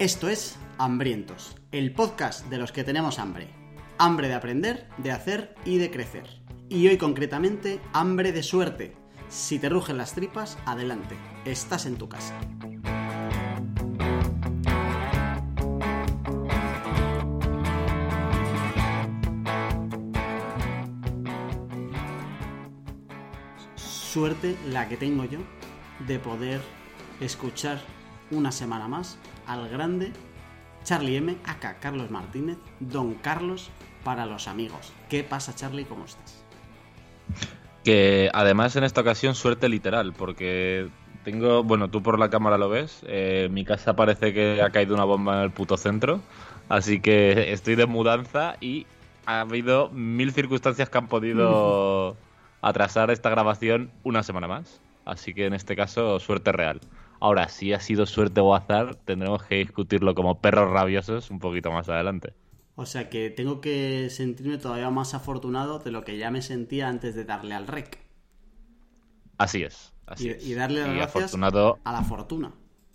Esto es Hambrientos, el podcast de los que tenemos hambre. Hambre de aprender, de hacer y de crecer. Y hoy concretamente, hambre de suerte. Si te rugen las tripas, adelante, estás en tu casa. Suerte la que tengo yo de poder escuchar una semana más al grande Charlie M, acá Carlos Martínez, Don Carlos para los amigos. ¿Qué pasa, Charlie? ¿Cómo estás? Que además en esta ocasión suerte literal, porque tengo, bueno, tú por la cámara lo ves, eh, mi casa parece que ha caído una bomba en el puto centro, así que estoy de mudanza y ha habido mil circunstancias que han podido atrasar esta grabación una semana más, así que en este caso suerte real. Ahora, si ha sido suerte o azar, tendremos que discutirlo como perros rabiosos un poquito más adelante. O sea que tengo que sentirme todavía más afortunado de lo que ya me sentía antes de darle al rec. Así es. y, darle las Y gracias afortunado a la fortuna,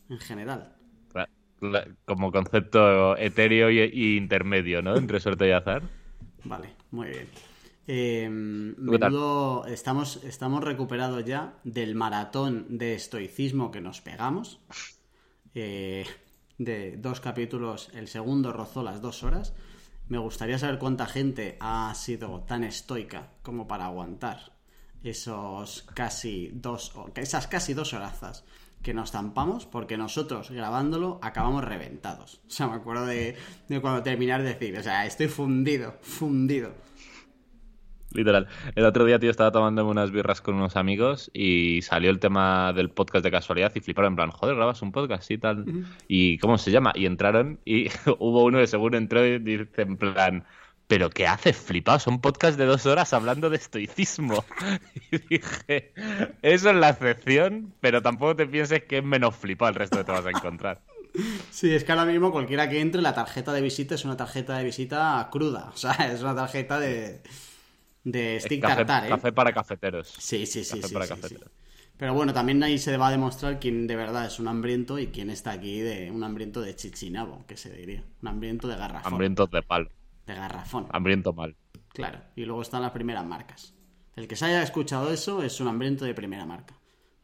en general. como concepto etéreo y intermedio, ¿no? Entre suerte y azar. Vale, muy bien. Eh, menudo- estamos, estamos recuperados ya del maratón de estoicismo que nos pegamos. Eh, de dos capítulos, el segundo rozó las dos horas. Me gustaría saber cuánta gente ha sido tan estoica como para aguantar esos casi dos, esas casi dos horazas que nos zampamos, porque nosotros grabándolo acabamos reventados. O sea, me acuerdo de, de cuando terminar de decir, o sea, estoy fundido, fundido. Literal. El otro día, tío, estaba tomándome unas birras con unos amigos y salió el tema del podcast de casualidad y fliparon en plan, joder, grabas un podcast y tal. ¿Y cómo se llama? Y entraron y hubo uno que según entró y dice en plan, ¿pero qué haces, flipado? Son podcast de dos horas hablando de estoicismo. Y dije, eso es la excepción, pero tampoco te pienses que es menos flipado el resto que te vas a encontrar. Sí, es que ahora mismo cualquiera que entre, la tarjeta de visita es una tarjeta de visita cruda. O sea, es una tarjeta de, de stick café, tartar, ¿eh? café para cafeteros. Sí, sí, sí. Café sí, para sí, sí. cafeteros. Pero bueno, también ahí se va a demostrar quién de verdad es un hambriento y quién está aquí de un hambriento de chichinabo, que se diría. Un hambriento de garrafón. Hambrientos de palo. De garrafón. Hambriento mal. Claro. Y luego están las primeras marcas. El que se haya escuchado eso es un hambriento de primera marca.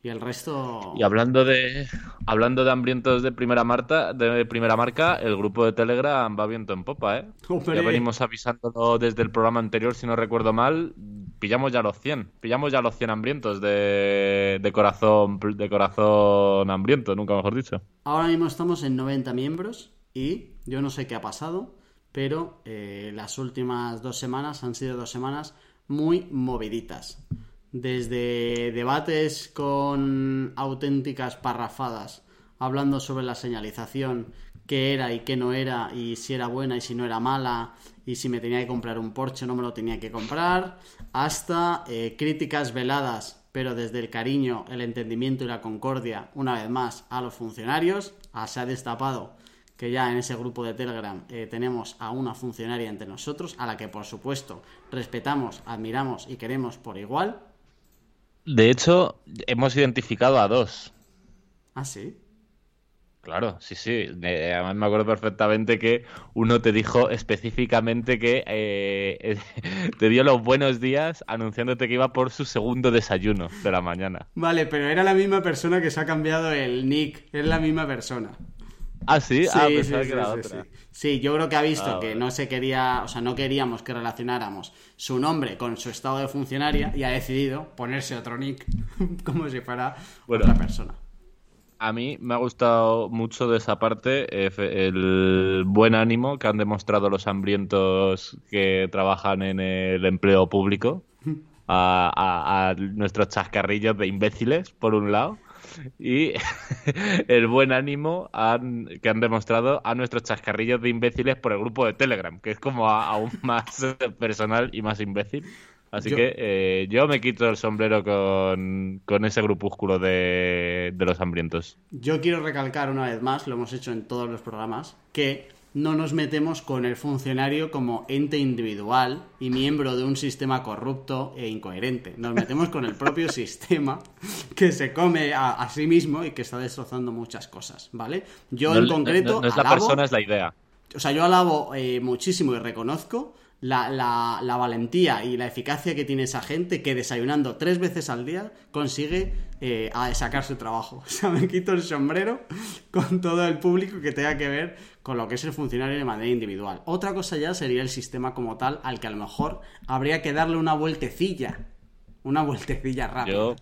Y el resto. Y hablando de hablando de hambrientos de primera marca, de primera marca, el grupo de Telegram va viento en popa, ¿eh? ¡Hombre! Ya venimos avisándolo desde el programa anterior, si no recuerdo mal, pillamos ya los 100, pillamos ya los 100 hambrientos de, de corazón de corazón hambriento, nunca mejor dicho. Ahora mismo estamos en 90 miembros y yo no sé qué ha pasado, pero eh, las últimas dos semanas han sido dos semanas muy moviditas. Desde debates con auténticas parrafadas, hablando sobre la señalización, qué era y qué no era, y si era buena y si no era mala, y si me tenía que comprar un Porsche o no me lo tenía que comprar, hasta eh, críticas veladas, pero desde el cariño, el entendimiento y la concordia, una vez más, a los funcionarios. Ah, se ha destapado que ya en ese grupo de Telegram eh, tenemos a una funcionaria entre nosotros, a la que por supuesto respetamos, admiramos y queremos por igual. De hecho, hemos identificado a dos. Ah, sí. Claro, sí, sí. Además me acuerdo perfectamente que uno te dijo específicamente que eh, te dio los buenos días anunciándote que iba por su segundo desayuno de la mañana. Vale, pero era la misma persona que se ha cambiado el nick. Es la misma persona. Ah, sí, ah, Sí, pensaba sí, que era sí, otra. sí. Sí, yo creo que ha visto Ah, que no se quería, o sea, no queríamos que relacionáramos su nombre con su estado de funcionaria y ha decidido ponerse otro nick como si fuera Bueno. otra persona. A mí me ha gustado mucho de esa parte eh, el buen ánimo que han demostrado los hambrientos que trabajan en el empleo público a, a- a nuestros chascarrillos de imbéciles, por un lado, y el buen ánimo han- que han demostrado a nuestros chascarrillos de imbéciles por el grupo de Telegram, que es como a- aún más personal y más imbécil. Así Yo- que eh, yo me quito el sombrero con, con ese grupúsculo de, de los hambrientos. Yo quiero recalcar una vez más, lo hemos hecho en todos los programas, que no nos metemos con el funcionario como ente individual y miembro de un sistema corrupto e incoherente. Nos metemos con el propio sistema que se come a, sí mismo y que está destrozando muchas cosas, ¿vale? Yo en concreto... No, es la persona, es la idea. O sea, yo alabo eh, muchísimo y reconozco la, la, valentía y la eficacia que tiene esa gente que desayunando tres veces al día consigue eh, sacar su trabajo. O sea, me quito el sombrero con todo el público que tenga que ver con lo que es el funcionario de manera individual. Otra cosa ya sería el sistema como tal, al que a lo mejor habría que darle una vueltecilla. Una vueltecilla rápida. Yo,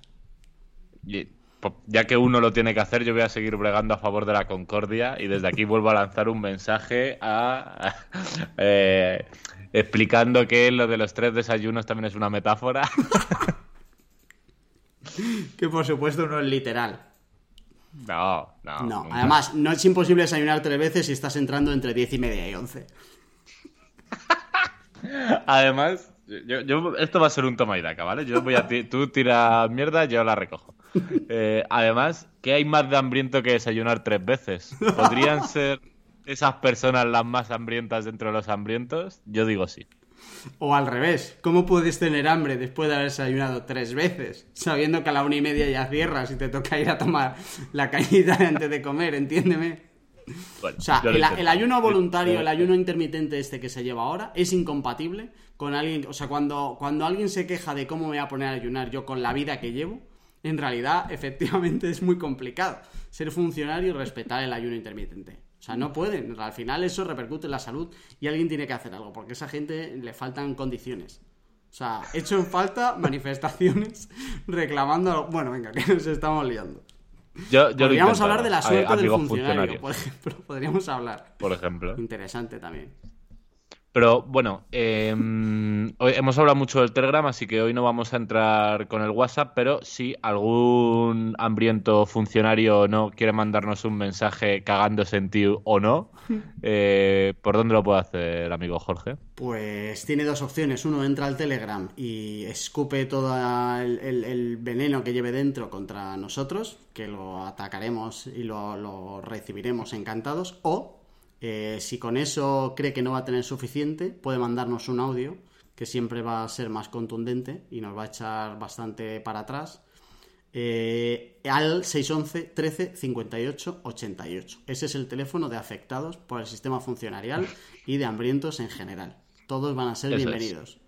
ya que uno lo tiene que hacer, yo voy a seguir bregando a favor de la concordia y desde aquí vuelvo a lanzar un mensaje a... Eh, explicando que lo de los tres desayunos también es una metáfora. que por supuesto no es literal. No, no. No, además, no es imposible desayunar tres veces si estás entrando entre diez y media y once. además, yo, esto va a ser un toma y daca, ¿vale? Yo voy a tú tiras mierda, yo la recojo. Eh, además, ¿qué hay más de hambriento que desayunar tres veces? Podrían ser esas personas las más hambrientas dentro de los hambrientos? Yo digo sí. O al revés, ¿cómo puedes tener hambre después de haber desayunado tres veces? Sabiendo que a la una y media ya cierras y te toca ir a tomar la cañita antes de comer, entiéndeme. o sea, el, ayuno voluntario, el ayuno intermitente este que se lleva ahora, es incompatible con alguien. O sea, cuando, cuando alguien se queja de cómo me voy a poner a ayunar yo con la vida que llevo, en realidad, efectivamente, es muy complicado ser funcionario y respetar el ayuno intermitente. O sea, no pueden. Al final eso repercute en la salud y alguien tiene que hacer algo, porque a esa gente le faltan condiciones. O sea, hecho en falta manifestaciones reclamando... Bueno, venga, que nos estamos liando. Podríamos hablar de la suerte del funcionario, por ejemplo. Podríamos hablar. Por ejemplo. Interesante también. Pero bueno, em, hoy hemos hablado mucho del Telegram, así que hoy no vamos a entrar con el WhatsApp, pero si algún hambriento funcionario no quiere mandarnos un mensaje cagándose en ti o no, eh, ¿por dónde lo puede hacer, amigo Jorge? Pues tiene dos opciones. Uno, entra al Telegram y escupe todo el, veneno que lleve dentro contra nosotros, que lo atacaremos y lo, lo recibiremos encantados, o eh, si con eso cree que no va a tener suficiente, puede mandarnos un audio que siempre va a ser más contundente y nos va a echar bastante para atrás. Eh, al 611 13 58 88. Ese es el teléfono de afectados por el sistema funcionarial y de hambrientos en general. Todos van a ser bienvenidos.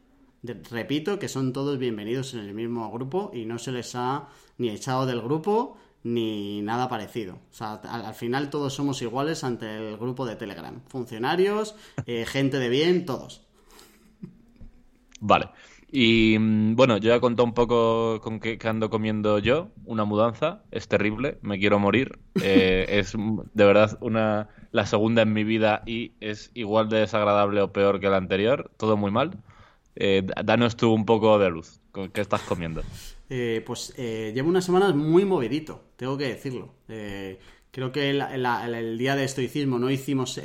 repito que son todos bienvenidos en el mismo grupo y no se les ha ni echado del grupo ni nada parecido. O sea, al, final todos somos iguales ante el grupo de Telegram. Funcionarios, eh, gente de bien, todos. Vale. Y mm, bueno, yo ya he contado un poco con qué, ando comiendo yo. Una mudanza, es terrible, me quiero morir. Eh, es de verdad una la segunda en mi vida y es igual de desagradable o peor que la anterior. Todo muy mal. Eh, danos tú un poco de luz. ¿Qué estás comiendo? Eh, pues eh, llevo unas semanas muy movidito, tengo que decirlo. Eh, creo que el, día de estoicismo no hicimos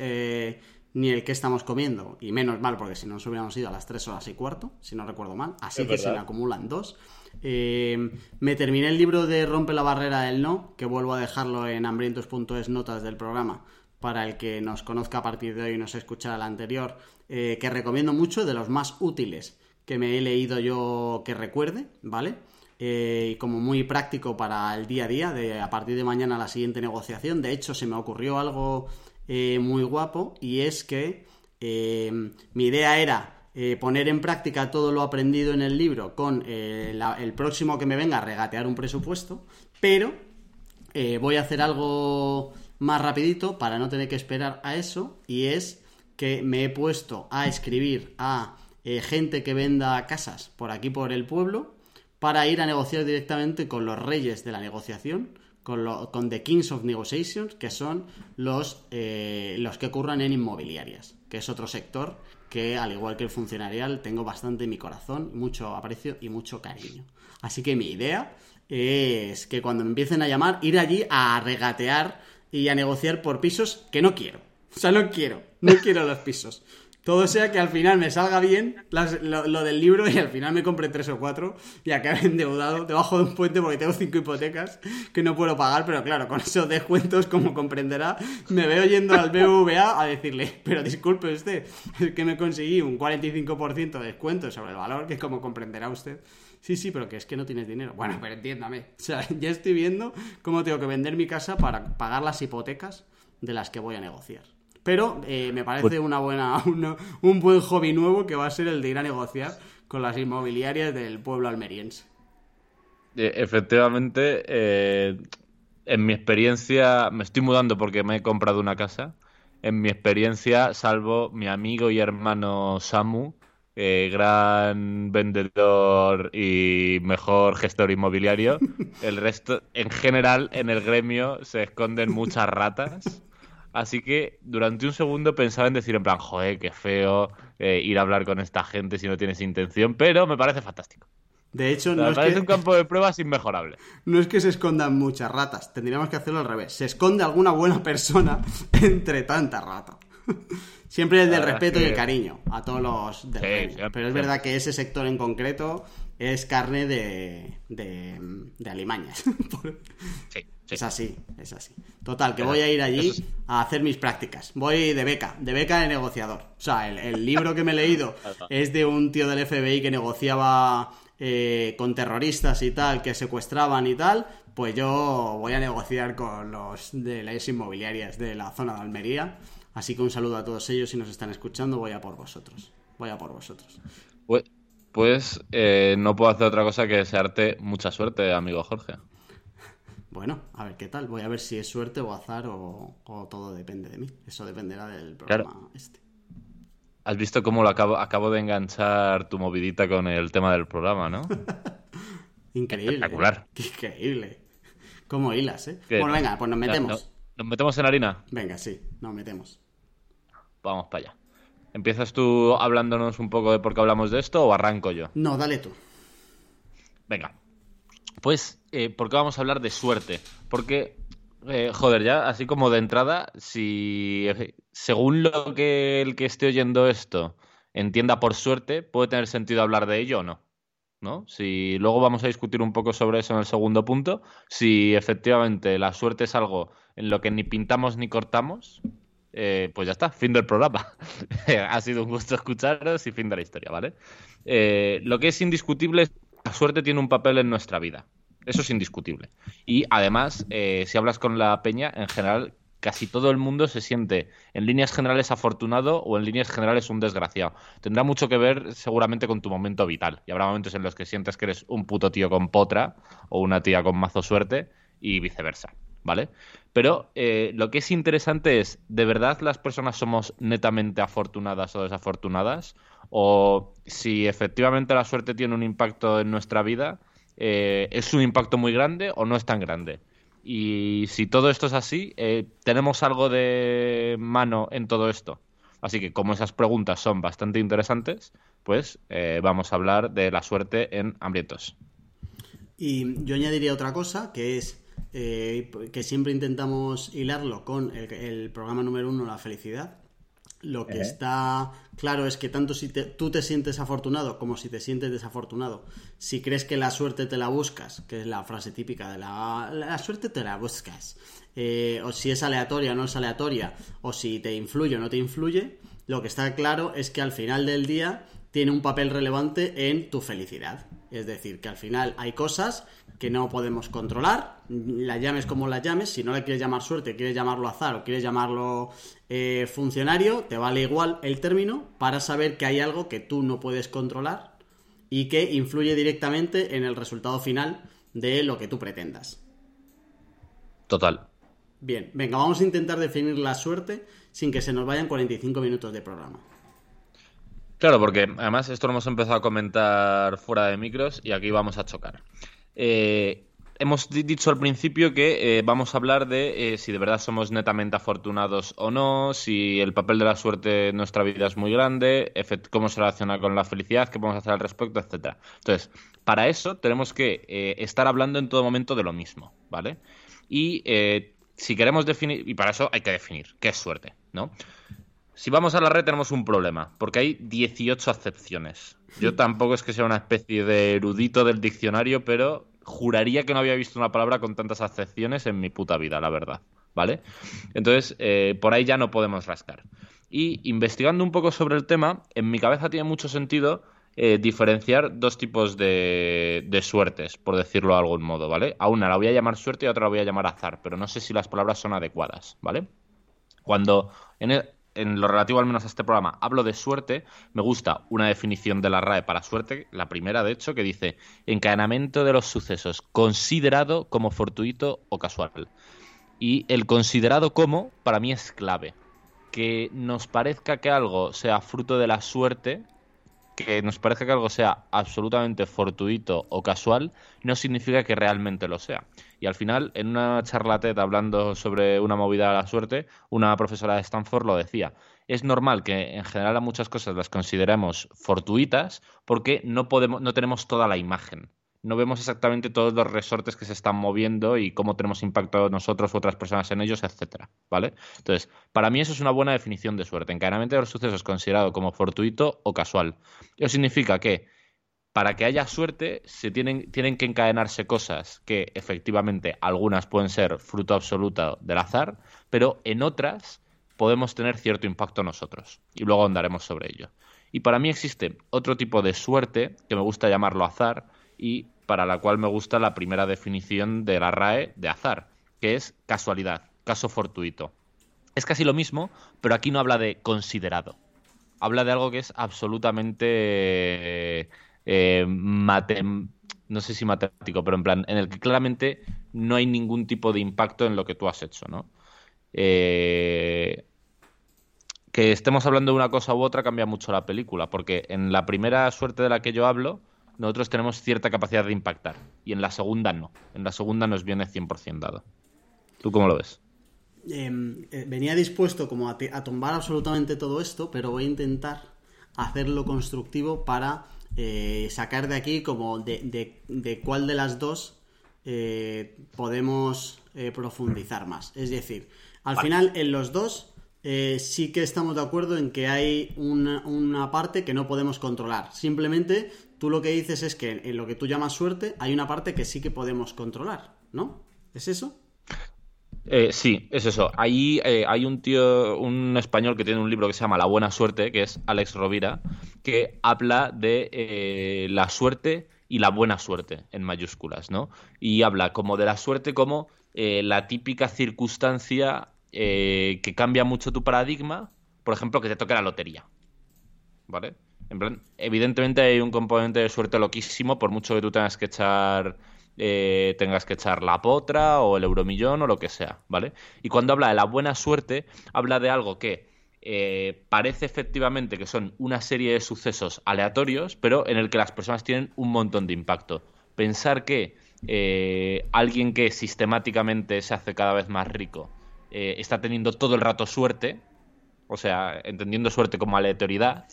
ni el que estamos comiendo, y menos mal, porque si no nos hubiéramos ido a las 3 horas y cuarto, si no recuerdo mal, así que se me acumulan dos. me terminé el libro de Rompe la barrera del no, que vuelvo a dejarlo en hambrientos.es notas del programa, para el que nos conozca a partir de hoy y nos escuchara el anterior, que recomiendo mucho, de los más útiles que me he leído yo que recuerde, ¿vale? Eh, como muy práctico para el día a día, de a partir de mañana la siguiente negociación. De hecho, se me ocurrió algo eh, muy guapo y es que eh, mi idea era eh, poner en práctica todo lo aprendido en el libro con el próximo que me venga a regatear un presupuesto, pero voy a hacer algo más rapidito para no tener que esperar a eso y es que me he puesto a escribir a gente que venda casas por aquí por el pueblo para ir a negociar directamente con los reyes de la negociación, con, con The Kings of Negotiations, que son los, eh, los que ocurran en inmobiliarias, que es otro sector que, al igual que el funcionarial, tengo bastante en mi corazón, mucho aprecio y mucho cariño. Así que mi idea es que cuando me empiecen a llamar, ir allí a regatear y a negociar por pisos que no quiero. O sea, no quiero, no quiero los pisos. Todo sea que al final me salga bien lo, del libro y al final me compre tres o cuatro y acabe endeudado debajo de un puente porque tengo cinco hipotecas que no puedo pagar, pero claro, con esos descuentos, como comprenderá, me veo yendo al BBVA a decirle, pero disculpe usted, es que me conseguí un 45% de descuento sobre el valor, que como comprenderá usted, Sí, sí, pero que es que no tienes dinero. Bueno, pero entiéndame. O sea, ya estoy viendo cómo tengo que vender mi casa para pagar las hipotecas de las que voy a negociar. Pero eh, me parece Pues una buena, una- un buen hobby nuevo que va a ser el de ir a negociar con las inmobiliarias del pueblo almeriense. Eh, Efectivamente, eh, en mi experiencia, me estoy mudando porque me he comprado una casa. En mi experiencia, salvo mi amigo y hermano Samu, eh, gran vendedor y mejor gestor inmobiliario, el resto, en general, en el gremio se esconden muchas ratas. Así que durante un segundo pensaba en decir en plan, joder, qué feo eh, ir a hablar con esta gente si no tienes intención, pero me parece fantástico. De hecho, no Me es, parece que, un campo de pruebas inmejorable. no es que se escondan muchas ratas, tendríamos que hacerlo al revés. Se esconde alguna buena persona entre tanta rata. Siempre el del respeto es y el cariño a todos los del Sí, Pero es verdad que ese sector en concreto es carne de, de, de alimañas. Sí, sí. Es así, es así. Total, que Pero voy a ir allí sí. a hacer mis prácticas. Voy de beca, de beca de negociador. O sea, el, el libro que me he leído es de un tío del FBI que negociaba eh, con terroristas y tal, que secuestraban y tal. Pues yo voy a negociar con los de las inmobiliarias de la zona de Almería. Así que un saludo a todos ellos si nos están escuchando. Voy a por vosotros. Voy a por vosotros. Pues, pues, eh, no puedo hacer otra cosa que desearte mucha suerte, amigo Jorge. Bueno, a ver qué tal. Voy a ver si es suerte o azar o, o todo depende de mí. Eso dependerá del programa este. Has visto cómo lo acabo, acabo de enganchar tu movidita con el tema del programa, ¿no? Increíble. Espectacular. ¿eh? Qué increíble. Como hilas, ¿eh? Bueno, venga, pues nos Ya, metemos. no- ¿Nos metemos en harina? Venga, sí, nos metemos. Vamos para allá. ¿Empiezas tú hablándonos un poco de por qué hablamos de esto o arranco yo? No, dale tú. Venga. Pues, eh, ¿por qué vamos a hablar de suerte? Porque, eh, joder, ya así como de entrada, si según lo que el que esté oyendo esto entienda por suerte, puede tener sentido hablar de ello o no. ¿No? Si luego vamos a discutir un poco sobre eso en el segundo punto, si efectivamente la suerte es algo en lo que ni pintamos ni cortamos, eh, pues ya está, fin del programa. ha sido un gusto escucharos y fin de la historia, ¿vale? Eh, lo que es indiscutible es que la suerte tiene un papel en nuestra vida. Eso es indiscutible. Y además, eh, si hablas con la peña, en general, casi todo el mundo se siente en líneas generales afortunado o en líneas generales un desgraciado. Tendrá mucho que ver seguramente con tu momento vital. Y habrá momentos en los que sientes que eres un puto tío con potra o una tía con mazo suerte y viceversa. ¿Vale? Pero eh, lo que es interesante es, ¿de verdad las personas somos netamente afortunadas o desafortunadas? O si efectivamente la suerte tiene un impacto en nuestra vida, eh, ¿es un impacto muy grande o no es tan grande? Y si todo esto es así, eh, ¿tenemos algo de mano en todo esto? Así que como esas preguntas son bastante interesantes, pues vamos a hablar de la suerte en Hambrientos. Y yo añadiría otra cosa, que es eh, que siempre intentamos hilarlo con el, el programa número uno, la felicidad. Lo que está claro es que tanto si te- tú te sientes afortunado como si te sientes desafortunado, si crees que la suerte te la buscas, que es la frase típica de la, la suerte te la buscas, eh, o si es aleatoria o no es aleatoria, o si te influye o no te influye, lo que está claro es que al final del día tiene un papel relevante en tu felicidad. Es decir, que al final hay cosas que no podemos controlar, la llames como la llames, si no le quieres llamar suerte, quieres llamarlo azar o quieres llamarlo eh, funcionario, te vale igual el término para saber que hay algo que tú no puedes controlar y que influye directamente en el resultado final de lo que tú pretendas. Total. Bien, venga, vamos a intentar definir la suerte sin que se nos vayan 45 minutos de programa. Claro, porque además esto lo hemos empezado a comentar fuera de micros y aquí vamos a chocar. Eh, hemos di- dicho al principio que eh, vamos a hablar de eh, si de verdad somos netamente afortunados o no, si el papel de la suerte en nuestra vida es muy grande, cómo se relaciona con la felicidad, qué podemos hacer al respecto, etcétera. Entonces, para eso tenemos que estar hablando en todo momento de lo mismo, ¿vale? Y si queremos definir, y para eso hay que definir qué es suerte, ¿no? Si vamos a la red tenemos un problema, porque hay 18 acepciones. Yo tampoco es que sea una especie de erudito del diccionario, pero juraría que no había visto una palabra con tantas acepciones en mi puta vida, la verdad. ¿Vale? Entonces, eh, por ahí ya no podemos rascar. Y investigando un poco sobre el tema, en mi cabeza tiene mucho sentido eh, diferenciar dos tipos de, de, suertes, por decirlo de algún modo, ¿vale? A una la voy a llamar suerte y a otra la voy a llamar azar, pero no sé si las palabras son adecuadas, ¿vale? Cuando en, en lo relativo al menos a este programa hablo de suerte, me gusta una definición de la RAE para suerte, la primera de hecho, que dice encadenamiento de los sucesos considerado como fortuito o casual. Y el considerado como, para mí es clave. Que nos parezca que algo sea fruto de la suerte, que nos parezca que algo sea absolutamente fortuito o casual, no significa que realmente lo sea. Y al final, en una charla TED hablando sobre una movida de la suerte, una profesora de Stanford lo decía. Es normal que en general a muchas cosas las consideremos fortuitas porque no podemos, no tenemos toda la imagen no vemos exactamente todos los resortes que se están moviendo y cómo tenemos impacto nosotros u otras personas en ellos, etcétera, ¿vale? Entonces, para mí eso es una buena definición de suerte. Encadenamiento de los sucesos considerado como fortuito o casual. Eso significa que para que haya suerte se tienen, tienen que encadenarse cosas que efectivamente algunas pueden ser fruto absoluto del azar, pero en otras podemos tener cierto impacto nosotros. Y luego andaremos sobre ello. Y para mí existe otro tipo de suerte, que me gusta llamarlo azar, y para la cual me gusta la primera definición de la RAE de azar, que es casualidad, caso fortuito. Es casi lo mismo, pero aquí no habla de considerado. Habla de algo que es absolutamente eh, no sé si matemático, pero en plan, en el que claramente no hay ningún tipo de impacto en lo que tú has hecho, ¿no? Eh, que estemos hablando de una cosa u otra cambia mucho la película, porque en la primera suerte de la que yo hablo, nosotros tenemos cierta capacidad de impactar. Y en la segunda no. En la segunda nos viene 100% dado. ¿Tú cómo lo ves? Em, eh, venía dispuesto como a, tumbar absolutamente todo esto, pero voy a intentar hacerlo constructivo para eh, sacar de aquí como de, cuál de las dos eh, podemos profundizar más. Es decir, al final en los dos sí que estamos de acuerdo en que hay una, parte que no podemos controlar. Simplemente tú lo que dices es que en lo que tú llamas suerte hay una parte que sí que podemos controlar, ¿no? ¿Es eso? Eh, sí, es eso. Ahí eh, hay un tío, un español que tiene un libro que se llama La Buena Suerte, que es Alex Rovira, que habla de eh, la suerte y la buena suerte en mayúsculas, ¿no? Y habla como de la suerte como la típica circunstancia que cambia mucho tu paradigma, por ejemplo, que te toque la lotería, ¿vale? Evidentemente hay un componente de suerte loquísimo, por mucho que tú tengas que echar eh, tengas que echar la potra o el euromillón o lo que sea, ¿vale? Y cuando habla de la buena suerte, habla de algo que eh, parece efectivamente que son una serie de sucesos aleatorios, pero en el que las personas tienen un montón de impacto. Pensar que eh, alguien que sistemáticamente se hace cada vez más rico está teniendo todo el rato suerte, o sea, entendiendo suerte como aleatoriedad,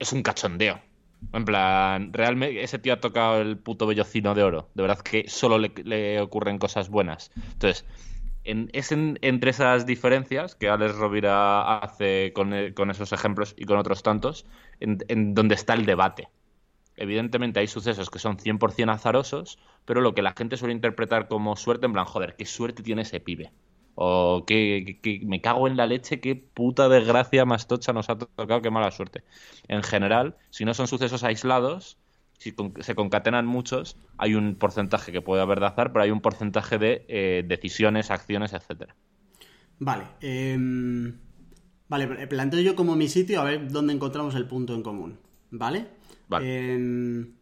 es un cachondeo. En plan, realmente ese tío ha tocado el puto vellocino de oro. De verdad que solo le, ocurren cosas buenas. Entonces, en, es entre esas diferencias que Alex Rovira hace con, esos ejemplos y con otros tantos, en, donde está el debate. Evidentemente hay sucesos que son 100% azarosos, pero lo que la gente suele interpretar como suerte, en plan, joder, qué suerte tiene ese pibe o que, me cago en la leche, qué puta desgracia más tocha nos ha tocado, qué mala suerte. En general, si no son sucesos aislados, si se concatenan muchos, hay un porcentaje que puede haber de azar, pero hay un porcentaje de eh, decisiones, acciones, etcétera. Vale. Em, vale, planteo yo como mi sitio a ver dónde encontramos el punto en común. ¿Vale? Vale. Em,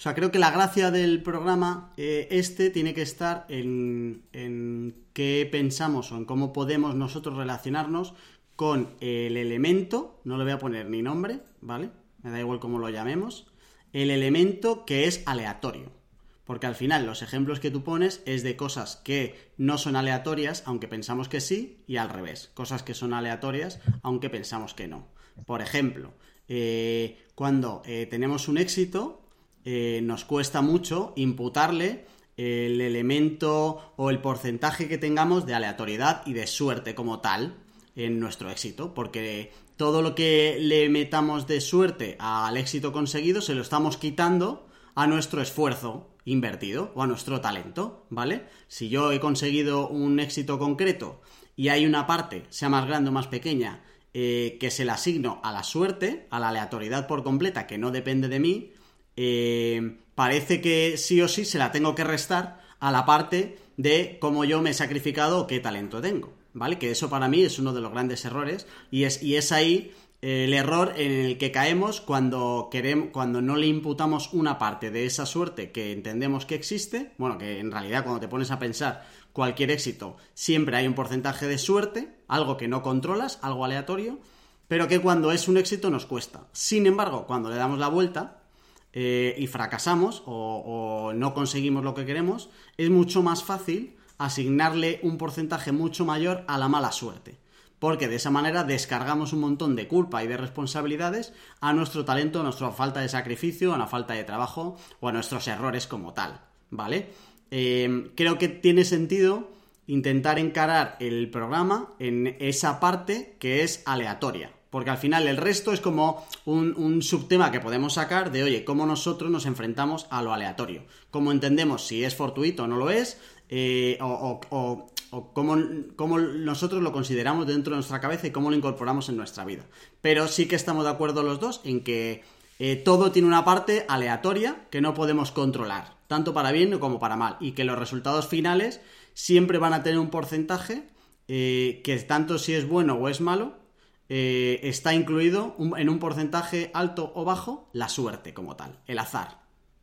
o sea, creo que la gracia del programa eh, este tiene que estar en, en qué pensamos o en cómo podemos nosotros relacionarnos con el elemento, no le voy a poner ni nombre, ¿vale? Me da igual cómo lo llamemos, el elemento que es aleatorio. Porque al final los ejemplos que tú pones es de cosas que no son aleatorias, aunque pensamos que sí, y al revés, cosas que son aleatorias, aunque pensamos que no. Por ejemplo, eh, cuando eh, tenemos un éxito, eh, nos cuesta mucho imputarle el elemento o el porcentaje que tengamos de aleatoriedad y de suerte como tal en nuestro éxito, porque todo lo que le metamos de suerte al éxito conseguido se lo estamos quitando a nuestro esfuerzo invertido o a nuestro talento, ¿vale? Si yo he conseguido un éxito concreto y hay una parte, sea más grande o más pequeña, eh, que se la asigno a la suerte, a la aleatoriedad por completa, que no depende de mí, eh, parece que sí o sí se la tengo que restar a la parte de cómo yo me he sacrificado o qué talento tengo. ¿Vale? Que eso para mí es uno de los grandes errores y es, y es ahí el error en el que caemos cuando queremos, cuando no le imputamos una parte de esa suerte que entendemos que existe, bueno, que en realidad cuando te pones a pensar cualquier éxito siempre hay un porcentaje de suerte, algo que no controlas, algo aleatorio, pero que cuando es un éxito nos cuesta. Sin embargo, cuando le damos la vuelta eh, y fracasamos o, no conseguimos lo que queremos, es mucho más fácil asignarle un porcentaje mucho mayor a la mala suerte porque de esa manera descargamos un montón de culpa y de responsabilidades a nuestro talento, a nuestra falta de sacrificio, a la falta de trabajo o a nuestros errores como tal, ¿vale? Eh, creo que tiene sentido intentar encarar el programa en esa parte que es aleatoria. Porque al final el resto es como un, subtema que podemos sacar de, oye, cómo nosotros nos enfrentamos a lo aleatorio. Cómo entendemos si es fortuito o no lo es, eh, o, o cómo, nosotros lo consideramos dentro de nuestra cabeza y cómo lo incorporamos en nuestra vida. Pero sí que estamos de acuerdo los dos en que eh, todo tiene una parte aleatoria que no podemos controlar, tanto para bien como para mal, y que los resultados finales siempre van a tener un porcentaje eh, que tanto si es bueno o es malo, eh, está incluido en un porcentaje alto o bajo la suerte como tal, el azar,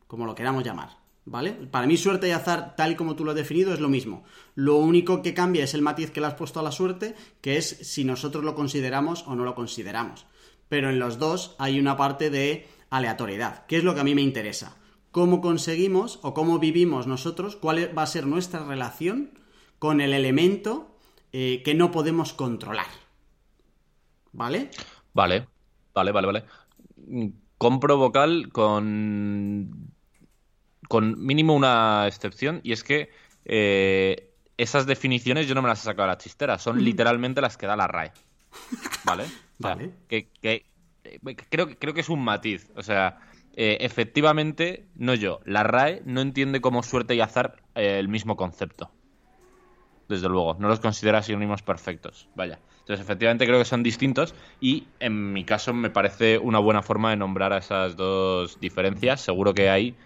como lo queramos llamar. ¿Vale? Para mí suerte y azar, tal y como tú lo has definido, es lo mismo. Lo único que cambia es el matiz que le has puesto a la suerte, que es si nosotros lo consideramos o no lo consideramos. Pero en los dos hay una parte de aleatoriedad, que es lo que a mí me interesa. ¿Cómo conseguimos o cómo vivimos nosotros? ¿Cuál va a ser nuestra relación con el elemento eh, que no podemos controlar? ¿Vale? Vale, vale, vale, vale. Compro vocal con con mínimo una excepción, y es que eh, esas definiciones yo no me las he sacado a la chistera, son literalmente las que da la RAE. ¿Vale? vale. Que, eh, creo, creo que es un matiz. O sea, eh, efectivamente, no yo, la RAE no entiende como suerte y azar el mismo concepto. Desde luego, no los considera sinónimos perfectos. Vaya. Entonces, efectivamente, creo que son distintos y en mi caso me parece una buena forma de nombrar a esas dos diferencias. Seguro que hay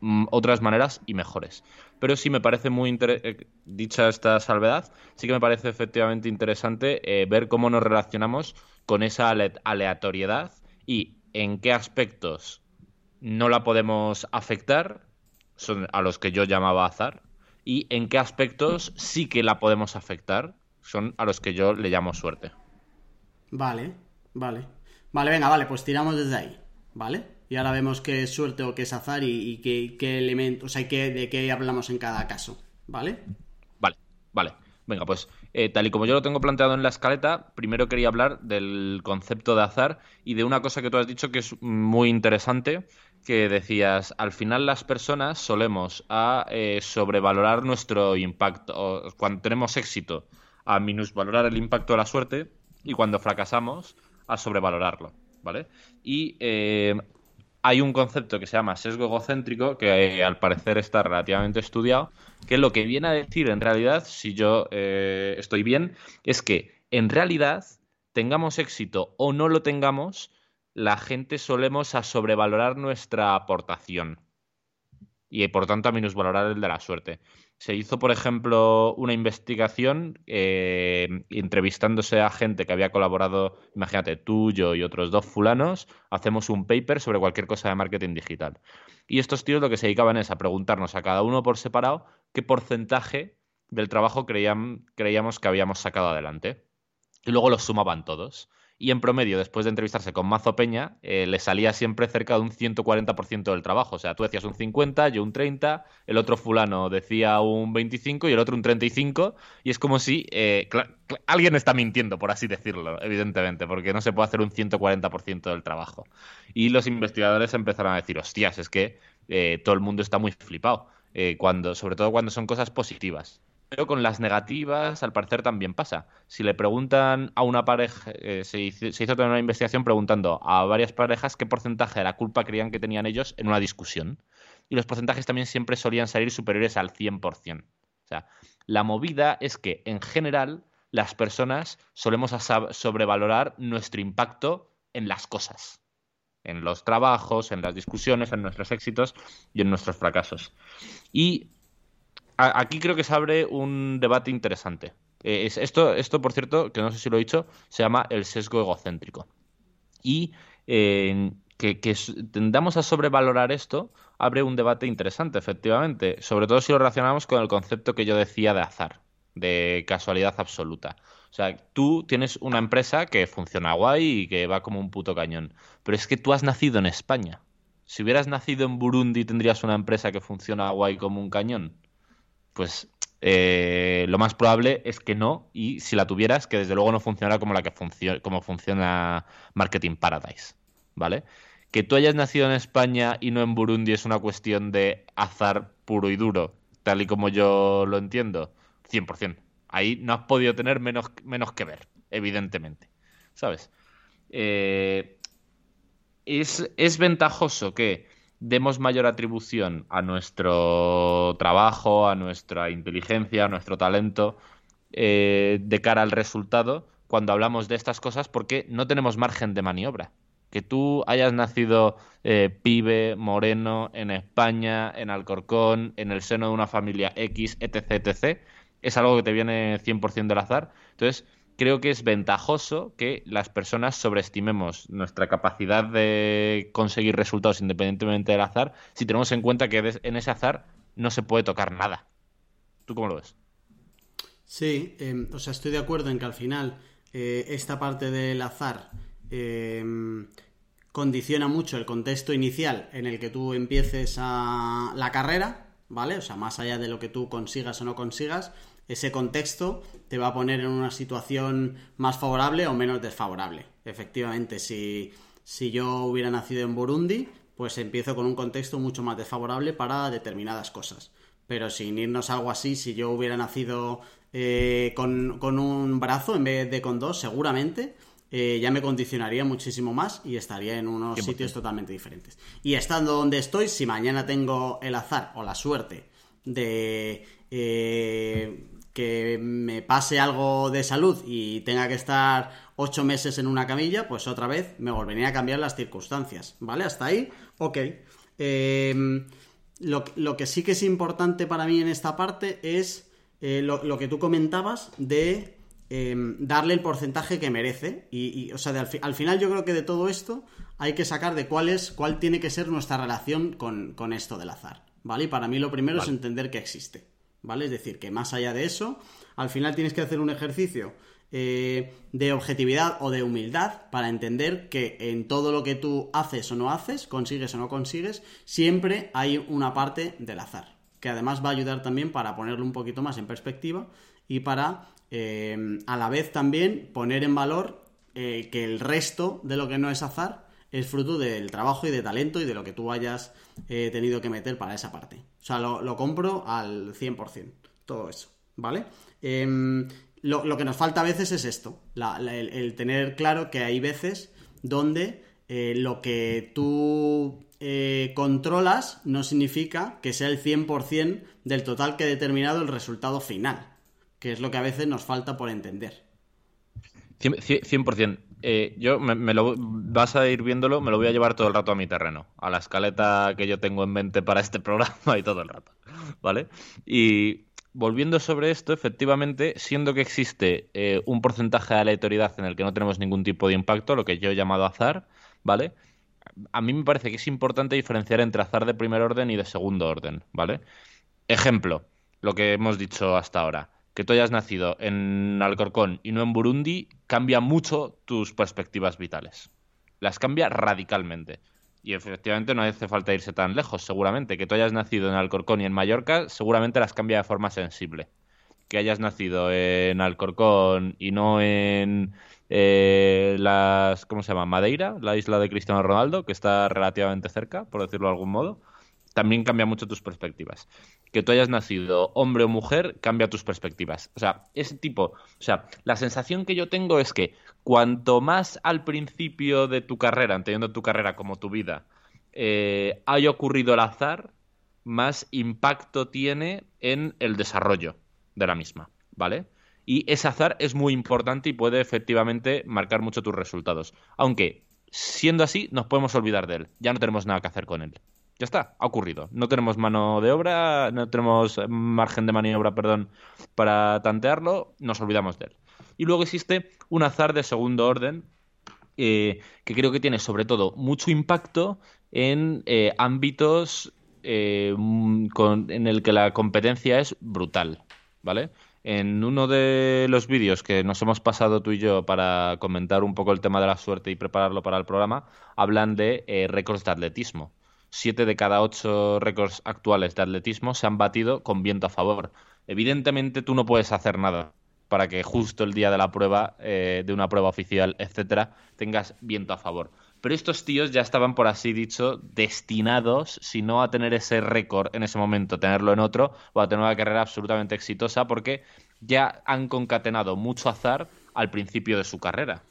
Mm, otras maneras y mejores. Pero sí me parece muy eh, dicha esta salvedad, sí que me parece efectivamente interesante eh, ver cómo nos relacionamos con esa aleatoriedad y en qué aspectos no la podemos afectar, son a los que yo llamaba azar, y en qué aspectos sí que la podemos afectar, son a los que yo le llamo suerte. Vale, vale. Vale, venga, vale, pues tiramos desde ahí, ¿vale? y ahora vemos qué es suerte o qué es azar y, qué, qué elementos, o sea, qué, de qué hablamos en cada caso, ¿vale? Vale, vale. Venga, pues eh, tal y como yo lo tengo planteado en la escaleta, primero quería hablar del concepto de azar y de una cosa que tú has dicho que es muy interesante, que decías, al final las personas solemos a eh, sobrevalorar nuestro impacto, o cuando tenemos éxito, a minusvalorar el impacto de la suerte y cuando fracasamos, a sobrevalorarlo. ¿Vale? Y eh, hay un concepto que se llama sesgo egocéntrico, que eh, al parecer está relativamente estudiado, que lo que viene a decir en realidad, si yo estoy bien, es que en realidad, tengamos éxito o no lo tengamos, la gente solemos a sobrevalorar nuestra aportación y por tanto a minusvalorar el de la suerte. Se hizo, por ejemplo, una investigación eh, entrevistándose a gente que había colaborado, imagínate, tú, yo y otros dos fulanos, hacemos un paper sobre cualquier cosa de marketing digital. Y estos tíos lo que se dedicaban es a preguntarnos a cada uno por separado qué porcentaje del trabajo creíamos que habíamos sacado adelante. Y luego los sumaban todos y en promedio, después de entrevistarse con Mazo Peña, eh, le salía siempre cerca de un 140% del trabajo. O sea, tú decías un 50, yo un 30, el otro fulano decía un 25 y el otro un 35, y es como si eh, alguien está mintiendo, por así decirlo, evidentemente, porque no se puede hacer un 140% del trabajo. Y los investigadores empezaron a decir, hostias, es que eh, todo el mundo está muy flipado, cuando, sobre todo cuando son cosas positivas. Pero con las negativas, al parecer, también pasa. Si le preguntan a una pareja, eh, se, hizo, se, hizo, toda una investigación preguntando a varias parejas qué porcentaje de la culpa creían que tenían ellos en una discusión. Y los porcentajes también siempre solían salir superiores al 100%. O sea, la movida es que, en general, las personas solemos sobrevalorar nuestro impacto en las cosas, en los trabajos, en las discusiones, en nuestros éxitos y en nuestros fracasos. Y aquí creo que se abre un debate interesante. Eh, esto, esto, por cierto, que no sé si lo he dicho, se llama el sesgo egocéntrico. Y eh, que, tendamos a sobrevalorar esto abre un debate interesante, efectivamente, sobre todo si lo relacionamos con el concepto que yo decía de azar, de casualidad absoluta. O sea, tú tienes una empresa que funciona guay y que va como un puto cañón, pero es que tú has nacido en España. Si hubieras nacido en Burundi, ¿tendrías una empresa que funciona guay como un cañón? Pues eh, lo más probable es que no, y si la tuvieras, que desde luego no funcionará como la que funciona, como funciona Marketing Paradise, ¿vale? Que tú hayas nacido en España y no en Burundi es una cuestión de azar puro y duro, tal y como yo lo entiendo, 100%. Ahí no has podido tener menos, menos que ver, evidentemente, ¿sabes? Eh, es, es ventajoso que demos mayor atribución a nuestro trabajo, a nuestra inteligencia, a nuestro talento eh, de cara al resultado cuando hablamos de estas cosas porque no tenemos margen de maniobra. Que tú hayas nacido eh, pibe, moreno, en España, en Alcorcón, en el seno de una familia X, etc., etc., es algo que te viene 100% del azar. Entonces, creo que es ventajoso que las personas sobreestimemos nuestra capacidad de conseguir resultados independientemente del azar si tenemos en cuenta que en ese azar no se puede tocar nada. ¿Tú cómo lo ves? Sí, em, o sea, estoy de acuerdo en que al final eh, esta parte del azar em, condiciona mucho el contexto inicial en el que tú empieces a la carrera, ¿vale? O sea, más allá de lo que tú consigas o no consigas, ese contexto te va a poner en una situación más favorable o menos desfavorable. Efectivamente, si, yo hubiera nacido en Burundi, pues empiezo con un contexto mucho más desfavorable para determinadas cosas. Pero sin irnos a algo así, si yo hubiera nacido eh, con, un brazo en vez de con dos, seguramente eh, ya me condicionaría muchísimo más y estaría en unos sitios totalmente diferentes. Y estando donde estoy, si mañana tengo el azar o la suerte de eh, que me pase algo de salud y tenga que estar ocho meses en una camilla, pues otra vez me volvería a cambiar las circunstancias, ¿vale? Hasta ahí, ok. Em, lo, que sí que es importante para mí en esta parte es eh, lo, que tú comentabas de em, darle el porcentaje que merece. Y, o sea, al, final yo creo que de todo esto hay que sacar de cuál es, cuál tiene que ser nuestra relación con, esto del azar, ¿vale? Y para mí lo primero es entender que existe. ¿Vale? Es decir, que más allá de eso, al final tienes que hacer un ejercicio eh, de objetividad o de humildad para entender que en todo lo que tú haces o no haces, consigues o no consigues, siempre hay una parte del azar, que además va a ayudar también para ponerlo un poquito más en perspectiva y para eh, a la vez también poner en valor eh, que el resto de lo que no es azar es fruto del trabajo y de talento y de lo que tú hayas eh, tenido que meter para esa parte. O sea, lo, compro al 100%, todo eso, ¿vale? Em, lo, que nos falta a veces es esto, el, tener claro que hay veces donde eh, lo que tú eh, controlas no significa que sea el 100% del total que ha determinado el resultado final, que es lo que a veces nos falta por entender. 100%. Eh, yo me, lo vas a ir viéndolo, me lo voy a llevar todo el rato a mi terreno, a la escaleta que yo tengo en mente para este programa y todo el rato, ¿vale? Y volviendo sobre esto, efectivamente, siendo que existe eh, un porcentaje de aleatoriedad en el que no tenemos ningún tipo de impacto, lo que yo he llamado azar, ¿vale? A mí me parece que es importante diferenciar entre azar de primer orden y de segundo orden, ¿vale? Ejemplo, lo que hemos dicho hasta ahora que tú hayas nacido en Alcorcón y no en Burundi cambia mucho tus perspectivas vitales. Las cambia radicalmente. Y efectivamente no hace falta irse tan lejos, seguramente. Que tú hayas nacido en Alcorcón y en Mallorca, seguramente las cambia de forma sensible. Que hayas nacido en Alcorcón y no en eh, las. ¿Cómo se llama? Madeira, la isla de Cristiano Ronaldo, que está relativamente cerca, por decirlo de algún modo también cambia mucho tus perspectivas. Que tú hayas nacido hombre o mujer cambia tus perspectivas. O sea, ese tipo, o sea, la sensación que yo tengo es que cuanto más al principio de tu carrera, entendiendo tu carrera como tu vida, eh, haya ocurrido el azar, más impacto tiene en el desarrollo de la misma, ¿vale? Y ese azar es muy importante y puede efectivamente marcar mucho tus resultados. Aunque, siendo así, nos podemos olvidar de él. Ya no tenemos nada que hacer con él. Ya está, ha ocurrido. No tenemos mano de obra, no tenemos margen de maniobra, perdón, para tantearlo, nos olvidamos de él. Y luego existe un azar de segundo orden eh, que creo que tiene sobre todo mucho impacto en eh, ámbitos eh, en el que la competencia es brutal, ¿vale? En uno de los vídeos que nos hemos pasado tú y yo para comentar un poco el tema de la suerte y prepararlo para el programa, hablan de récords de atletismo siete de cada ocho récords actuales de atletismo se han batido con viento a favor. Evidentemente tú no puedes hacer nada para que justo el día de la prueba, eh, de una prueba oficial, etcétera, tengas viento a favor. Pero estos tíos ya estaban, por así dicho, destinados, si no a tener ese récord en ese momento, tenerlo en otro, o a tener una carrera absolutamente exitosa, porque ya han concatenado mucho azar al principio de su carrera.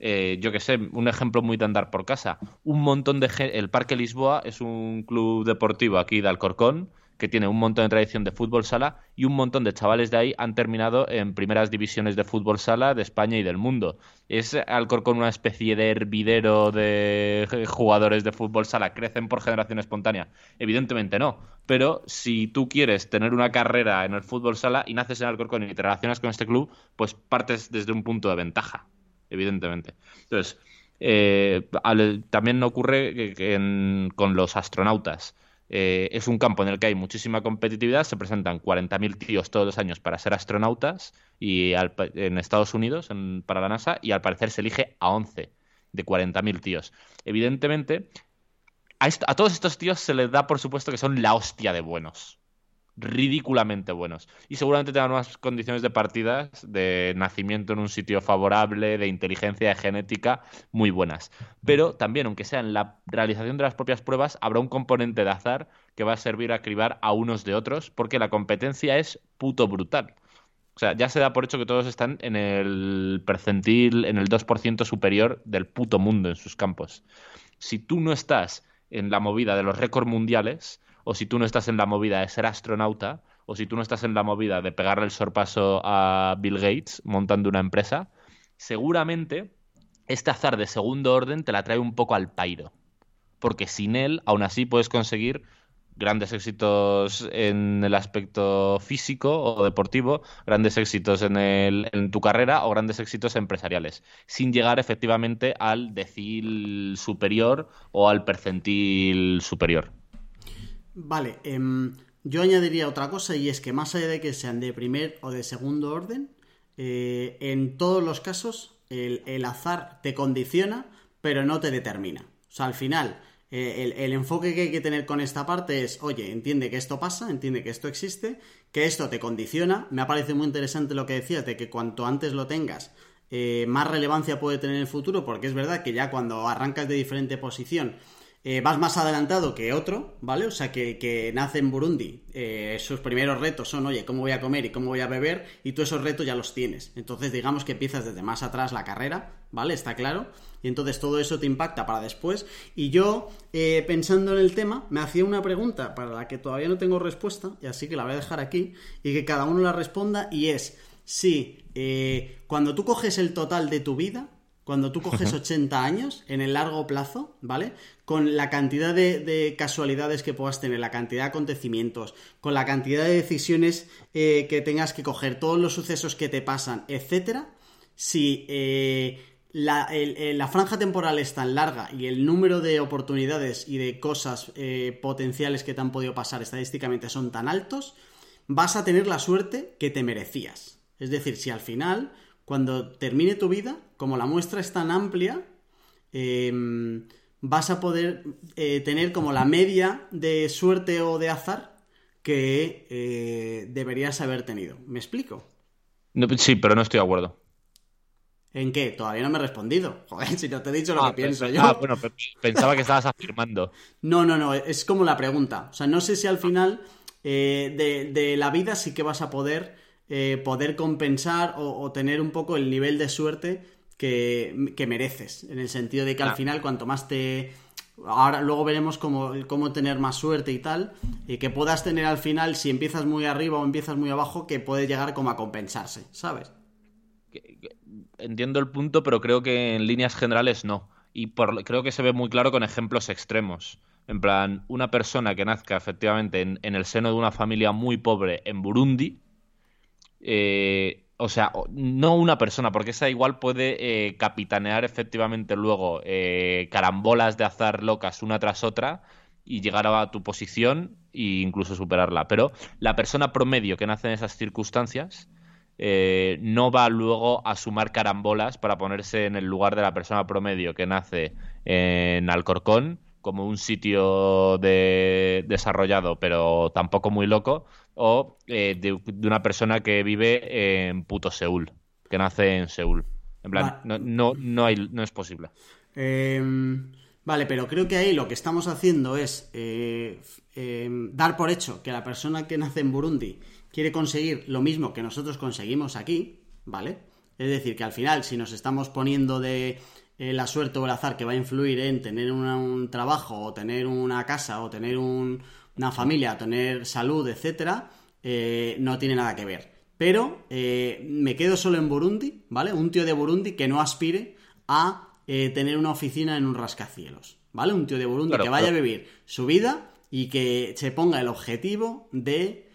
Eh, yo que sé, un ejemplo muy de andar por casa. Un montón de el Parque Lisboa es un club deportivo aquí de Alcorcón que tiene un montón de tradición de fútbol sala y un montón de chavales de ahí han terminado en primeras divisiones de fútbol sala de España y del mundo. ¿Es Alcorcón una especie de hervidero de jugadores de fútbol sala? ¿Crecen por generación espontánea? Evidentemente no. Pero si tú quieres tener una carrera en el fútbol sala y naces en Alcorcón y te relacionas con este club, pues partes desde un punto de ventaja evidentemente. Entonces, eh, también ocurre que, con los astronautas. Eh, es un campo en el que hay muchísima competitividad, se presentan 40.000 tíos todos los años para ser astronautas y en Estados Unidos para la NASA y al parecer se elige a 11 de 40.000 tíos. Evidentemente, a todos estos tíos se les da por supuesto que son la hostia de buenos ridículamente buenos. Y seguramente tengan unas condiciones de partidas, de nacimiento en un sitio favorable, de inteligencia, de genética muy buenas. Pero también, aunque sea en la realización de las propias pruebas, habrá un componente de azar que va a servir a cribar a unos de otros, porque la competencia es puto brutal. O sea, ya se da por hecho que todos están en el percentil, en el 2% superior del puto mundo en sus campos. Si tú no estás en la movida de los récords mundiales, o si tú no estás en la movida de ser astronauta, o si tú no estás en la movida de pegarle el sorpaso a Bill Gates montando una empresa, seguramente este azar de segundo orden te la trae un poco al pairo. Porque sin él, aún así, puedes conseguir grandes éxitos en el aspecto físico o deportivo, grandes éxitos en, el, en tu carrera o grandes éxitos empresariales, sin llegar efectivamente al decil superior o al percentil superior. Vale, em, yo añadiría otra cosa y es que más allá de que sean de primer o de segundo orden, eh, en todos los casos el, azar te condiciona, pero no te determina. O sea, al final, eh, el, enfoque que hay que tener con esta parte es, oye, entiende que esto pasa, entiende que esto existe, que esto te condiciona. Me ha parecido muy interesante lo que decías de que cuanto antes lo tengas, eh, más relevancia puede tener en el futuro, porque es verdad que ya cuando arrancas de diferente posición, eh, vas más adelantado que otro, ¿vale? O sea, que, nace en Burundi, eh, sus primeros retos son, oye, ¿cómo voy a comer y cómo voy a beber? Y tú esos retos ya los tienes. Entonces, digamos que empiezas desde más atrás la carrera, ¿vale? Está claro. Y entonces todo eso te impacta para después. Y yo, eh, pensando en el tema, me hacía una pregunta para la que todavía no tengo respuesta, y así que la voy a dejar aquí, y que cada uno la responda, y es, si cuando tú coges el total de tu vida, cuando tú coges 80 años en el largo plazo, ¿vale? Con la cantidad de, casualidades que puedas tener, la cantidad de acontecimientos, con la cantidad de decisiones eh, que tengas que coger, todos los sucesos que te pasan, etcétera, si eh, la, la, franja temporal es tan larga y el número de oportunidades y de cosas eh, potenciales que te han podido pasar estadísticamente son tan altos, vas a tener la suerte que te merecías. Es decir, si al final cuando termine tu vida, como la muestra es tan amplia, em, vas a poder eh, tener como la media de suerte o de azar que eh, deberías haber tenido. ¿Me explico? sí, pero no estoy de acuerdo. ¿En qué? Todavía no me he respondido. Joder, si no te he dicho lo que ah, pienso yo. Ah, bueno, pensaba que estabas afirmando. No, no, no, es como la pregunta. O sea, no sé si al final eh, de, de, la vida sí que vas a poder poder compensar o, tener un poco el nivel de suerte que, mereces. En el sentido de que al final, cuanto más te. Ahora luego veremos cómo, cómo tener más suerte y tal. Y que puedas tener al final, si empiezas muy arriba o empiezas muy abajo, que puede llegar como a compensarse, ¿sabes? entiendo el punto, pero creo que en líneas generales no. Y por, creo que se ve muy claro con ejemplos extremos. En plan, una persona que nazca efectivamente en, el seno de una familia muy pobre en Burundi, eh, o sea, no una persona, porque esa igual puede eh, capitanear efectivamente luego eh, carambolas de azar locas una tras otra y llegar a tu posición e incluso superarla. Pero la persona promedio que nace en esas circunstancias eh, no va luego a sumar carambolas para ponerse en el lugar de la persona promedio que nace en Alcorcón como un sitio de desarrollado pero tampoco muy loco o eh, de, una persona que vive en puto Seúl que nace en Seúl. En plan no, no, no, hay, no es posible. Em, vale pero creo que ahí lo que estamos haciendo es eh, em, dar por hecho que la persona que nace en Burundi quiere conseguir lo mismo que nosotros conseguimos aquí, ¿vale? Es decir, que al final, si nos estamos poniendo de eh, la suerte o el azar que va a influir en tener un trabajo, o tener una casa, o tener una familia, tener salud, etcétera, eh, no tiene nada que ver. Pero eh, me quedo solo en Burundi, ¿vale? Un tío de Burundi que no aspire a tener una oficina en un rascacielos, ¿vale? Un tío de Burundi que vaya a vivir su vida y que se ponga el objetivo de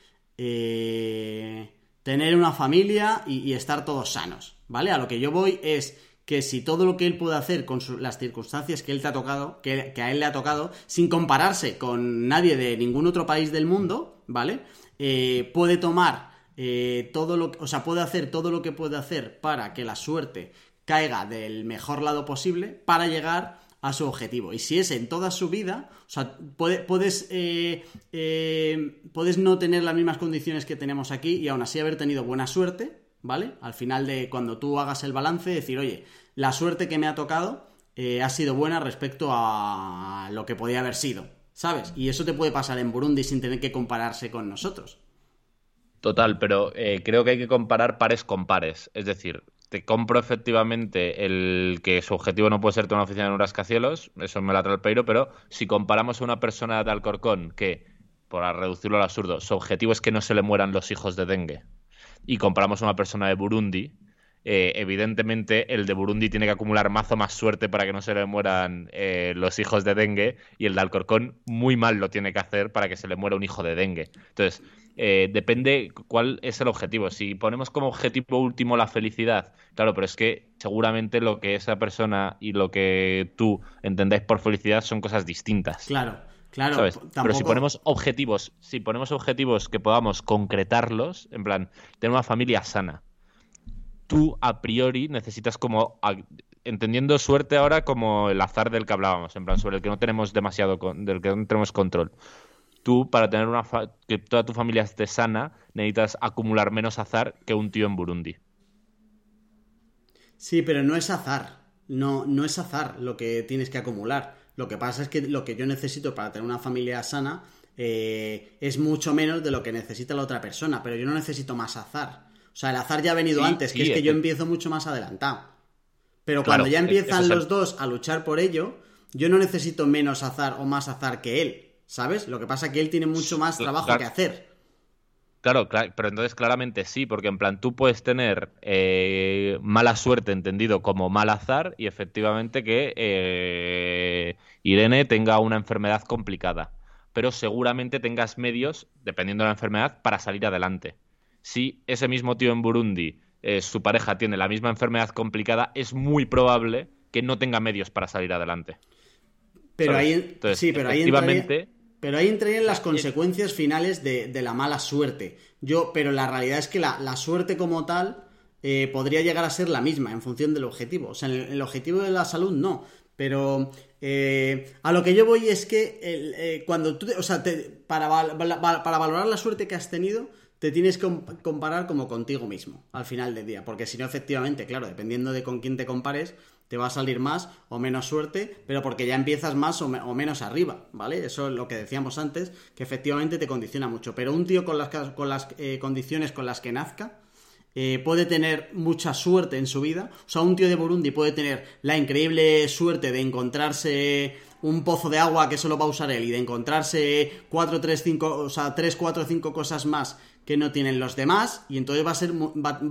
tener una familia y, estar todos sanos, ¿vale? A lo que yo voy es que si todo lo que él puede hacer con las circunstancias que él te ha tocado, que, a él le ha tocado, sin compararse con nadie de ningún otro país del mundo, ¿vale? Eh, puede tomar eh, todo lo o sea, puede hacer todo lo que puede hacer para que la suerte caiga del mejor lado posible para llegar a su objetivo. Y si es en toda su vida, o sea, puedes, eh, eh, puedes no tener las mismas condiciones que tenemos aquí y aún así haber tenido buena suerte, ¿vale? Al final de cuando tú hagas el balance, decir, oye, la suerte que me ha tocado eh, ha sido buena respecto a lo que podía haber sido, ¿sabes? Y eso te puede pasar en Burundi sin tener que compararse con nosotros. Total, pero creo que hay que comparar pares con pares. Es decir, te compro efectivamente el que su objetivo no puede ser tener una oficina en un rascacielos, eso me la trae el peiro, pero si comparamos a una persona de Alcorcón que, por reducirlo al absurdo, su objetivo es que no se le mueran los hijos de dengue, y comparamos a una persona de Burundi, eh, evidentemente el de Burundi tiene que acumular mazo más suerte para que no se le mueran eh, los hijos de dengue, y el de Alcorcón muy mal lo tiene que hacer para que se le muera un hijo de dengue. Entonces, eh, depende cuál es el objetivo. Si ponemos como objetivo último la felicidad, claro, pero es que seguramente lo que esa persona y lo que tú entendáis por felicidad son cosas distintas. Claro, claro. Pero si ponemos objetivos, si ponemos objetivos que podamos concretarlos, en plan, tener una familia sana, tú a priori necesitas como entendiendo suerte ahora como el azar del que hablábamos, en plan, sobre el que no tenemos demasiado, del que no tenemos control tú para tener una que toda tu familia esté sana necesitas acumular menos azar que un tío en Burundi. Sí, pero no es azar. No, no es azar lo que tienes que acumular. Lo que pasa es que lo que yo necesito para tener una familia sana eh, es mucho menos de lo que necesita la otra persona, pero yo no necesito más azar. O sea, el azar ya ha venido antes, que es que yo empiezo mucho más adelantado. Pero cuando ya empiezan los dos a luchar por ello, yo no necesito menos azar o más azar que él. ¿sabes? Lo que pasa es que él tiene mucho más trabajo que hacer. Claro, pero entonces claramente sí, porque en plan tú puedes tener eh, mala suerte entendido como mal azar y efectivamente que eh, Irene tenga una enfermedad complicada, pero seguramente tengas medios, dependiendo de la enfermedad, para salir adelante. Si ese mismo tío en Burundi, eh, su pareja tiene la misma enfermedad complicada, es muy probable que no tenga medios para salir adelante. Pero ahí, sí, pero ahí pero ahí entrarían las consecuencias finales de, la mala suerte. Yo, pero la realidad es que la, suerte como tal eh, podría llegar a ser la misma en función del objetivo. O sea, el, objetivo de la salud no. Pero eh, a lo que yo voy es que eh, cuando tú, o sea, para, para valorar la suerte que has tenido, te tienes que comparar como contigo mismo al final del día. Porque si no, efectivamente, claro, dependiendo de con quién te compares, te va a salir más o menos suerte, pero porque ya empiezas más o, menos arriba, ¿vale? Eso es lo que decíamos antes, que efectivamente te condiciona mucho. Pero un tío con las, con las eh, condiciones con las que nazca, eh, puede tener mucha suerte en su vida. O sea, un tío de Burundi puede tener la increíble suerte de encontrarse un pozo de agua que solo va a usar él y de encontrarse 4, 3, 5, o sea, 3, 4, 5 cosas más que no tienen los demás y entonces va a ser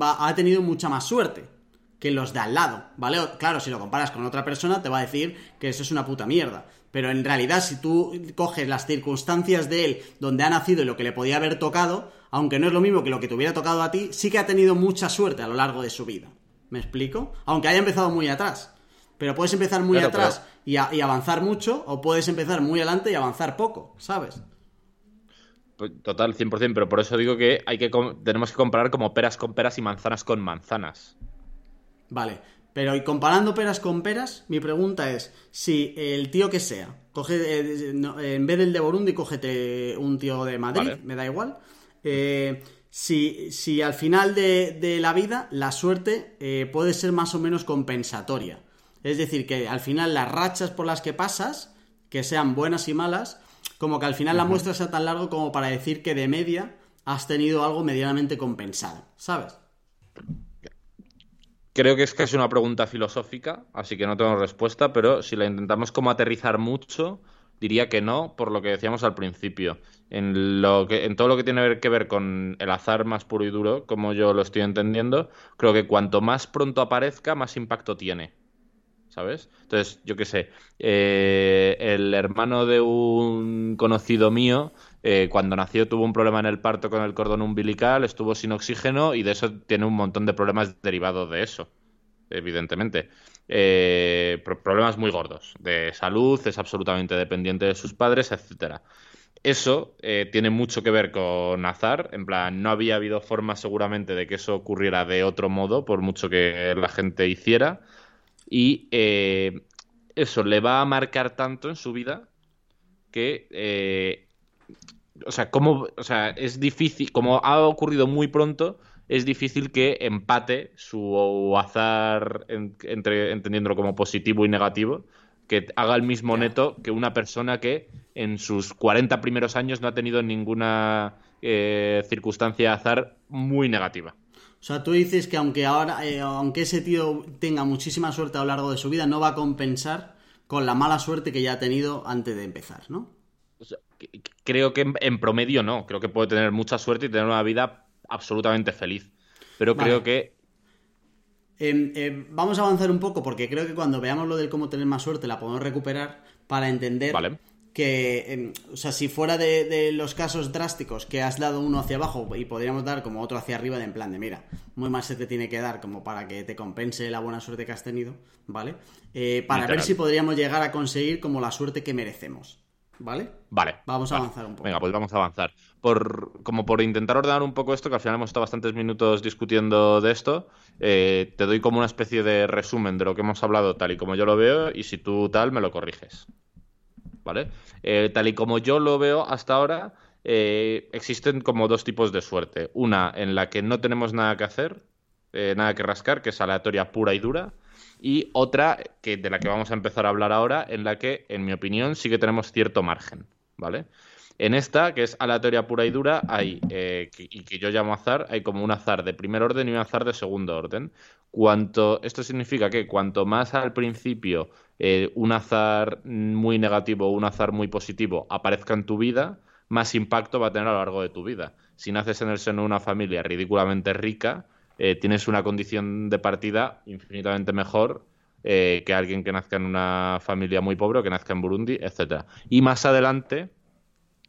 ha tenido mucha más suerte que los de al lado, ¿vale? Claro, si lo comparas con otra persona te va a decir que eso es una puta mierda. Pero en realidad, si tú coges las circunstancias de él, donde ha nacido y lo que le podía haber tocado, aunque no es lo mismo que lo que te hubiera tocado a ti, sí que ha tenido mucha suerte a lo largo de su vida. ¿Me explico? Aunque haya empezado muy atrás. Pero puedes empezar muy atrás y, y, avanzar mucho, o puedes empezar muy adelante y avanzar poco, ¿sabes? Pues, total, 100%, pero por eso digo que, hay que tenemos que comparar como peras con peras y manzanas con manzanas. Vale, pero y comparando peras con peras, mi pregunta es, si el tío que sea, coge, eh, en vez del de Burundi, cógete un tío de Madrid, me da igual, eh, si, si, al final de, la vida la suerte eh, puede ser más o menos compensatoria. Es decir, que al final las rachas por las que pasas, que sean buenas y malas, como que al final la muestra sea tan largo como para decir que de media has tenido algo medianamente compensado, ¿sabes? Creo que es es una pregunta filosófica, así que no tengo respuesta, pero si la intentamos como aterrizar mucho, diría que no, por lo que decíamos al principio. En, lo que, en todo lo que tiene que ver con el azar más puro y duro, como yo lo estoy entendiendo, creo que cuanto más pronto aparezca, más impacto tiene. ¿Sabes? Entonces, yo qué sé, eh, el hermano de un conocido mío, eh, cuando nació tuvo un problema en el parto con el cordón umbilical, estuvo sin oxígeno y de eso tiene un montón de problemas derivados de eso, evidentemente. Eh, problemas muy gordos de salud, es absolutamente dependiente de sus padres, etcétera. Eso tiene mucho que ver con azar, en plan, no había habido forma seguramente de que eso ocurriera de otro modo, por mucho que la gente hiciera y eh, eso le va a marcar tanto en su vida que, eh, o sea, como, o sea, es difícil, como ha ocurrido muy pronto, es difícil que empate su azar, entre, entendiéndolo como positivo y negativo, que haga el mismo neto que una persona que en sus 40 primeros años no ha tenido ninguna eh, circunstancia de azar muy negativa. O sea, tú dices que aunque ahora, eh, aunque ese tío tenga muchísima suerte a lo largo de su vida, no va a compensar con la mala suerte que ya ha tenido antes de empezar, ¿no? Creo que en, promedio no. Creo que puede tener mucha suerte y tener una vida absolutamente feliz. Pero creo que em, em, vamos a avanzar un poco porque creo que cuando veamos lo del cómo tener más suerte la podemos recuperar para entender vale que, em, o sea, si fuera de, los casos drásticos que has dado uno hacia abajo y podríamos dar como otro hacia arriba, de en plan de, mira, muy mal se te tiene que dar como para que te compense la buena suerte que has tenido, ¿vale? Eh, para ver si podríamos llegar a conseguir como la suerte que merecemos, ¿vale? Vale. Vamos a avanzar un poco. Venga, pues vamos a avanzar. Por, como por intentar ordenar un poco esto, que al final hemos estado bastantes minutos discutiendo de esto, eh, te doy como una especie de resumen de lo que hemos hablado tal y como yo lo veo y si tú tal me lo corriges. ¿vale? Eh, tal y como yo lo veo hasta ahora, eh, existen como dos tipos de suerte. Una en la que no tenemos nada que hacer, eh, nada que rascar, que es aleatoria pura y dura. Y otra, que de la que vamos a empezar a hablar ahora, en la que, en mi opinión, sí que tenemos cierto margen, ¿vale? En esta, que es aleatoria pura y dura, hay, y que yo llamo azar, hay como un azar de primer orden y un azar de segundo orden. Cuanto, esto significa que cuanto más al principio eh, un azar muy negativo o un azar muy positivo aparezca en tu vida, más impacto va a tener a lo largo de tu vida. Si naces en el seno de una familia ridículamente rica, eh, tienes una condición de partida infinitamente mejor eh, que alguien que nazca en una familia muy pobre o que nazca en Burundi, etcétera. Y más adelante,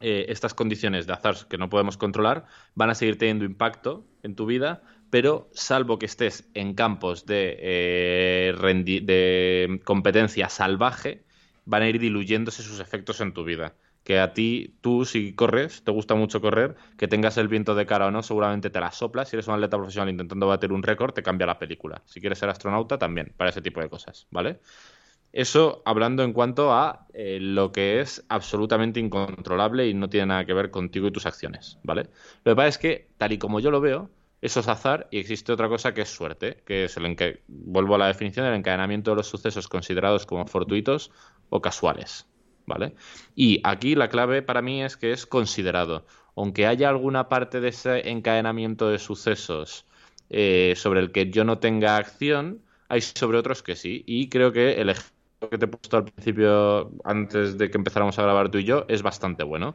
estas condiciones de azar que no podemos controlar van a seguir teniendo impacto en tu vida pero salvo que estés en campos de, eh, de competencia salvaje, van a ir diluyéndose sus efectos en tu vida. Que a ti, tú, si corres, te gusta mucho correr, que tengas el viento de cara o no, seguramente te la soplas. Si eres un atleta profesional intentando bater un récord, te cambia la película. Si quieres ser astronauta, también, para ese tipo de cosas, ¿vale? Eso hablando en cuanto a eh, lo que es absolutamente incontrolable y no tiene nada que ver contigo y tus acciones, ¿vale? Lo que pasa es que, tal y como yo lo veo, eso es azar y existe otra cosa que es suerte, que es el que vuelvo a la definición del encadenamiento de los sucesos considerados como fortuitos o casuales, ¿vale? Y aquí la clave para mí es que es considerado, aunque haya alguna parte de ese encadenamiento de sucesos eh, sobre el que yo no tenga acción, hay sobre otros que sí, y creo que el ejemplo que te he puesto al principio, antes de que empezáramos a grabar tú y yo, es bastante bueno.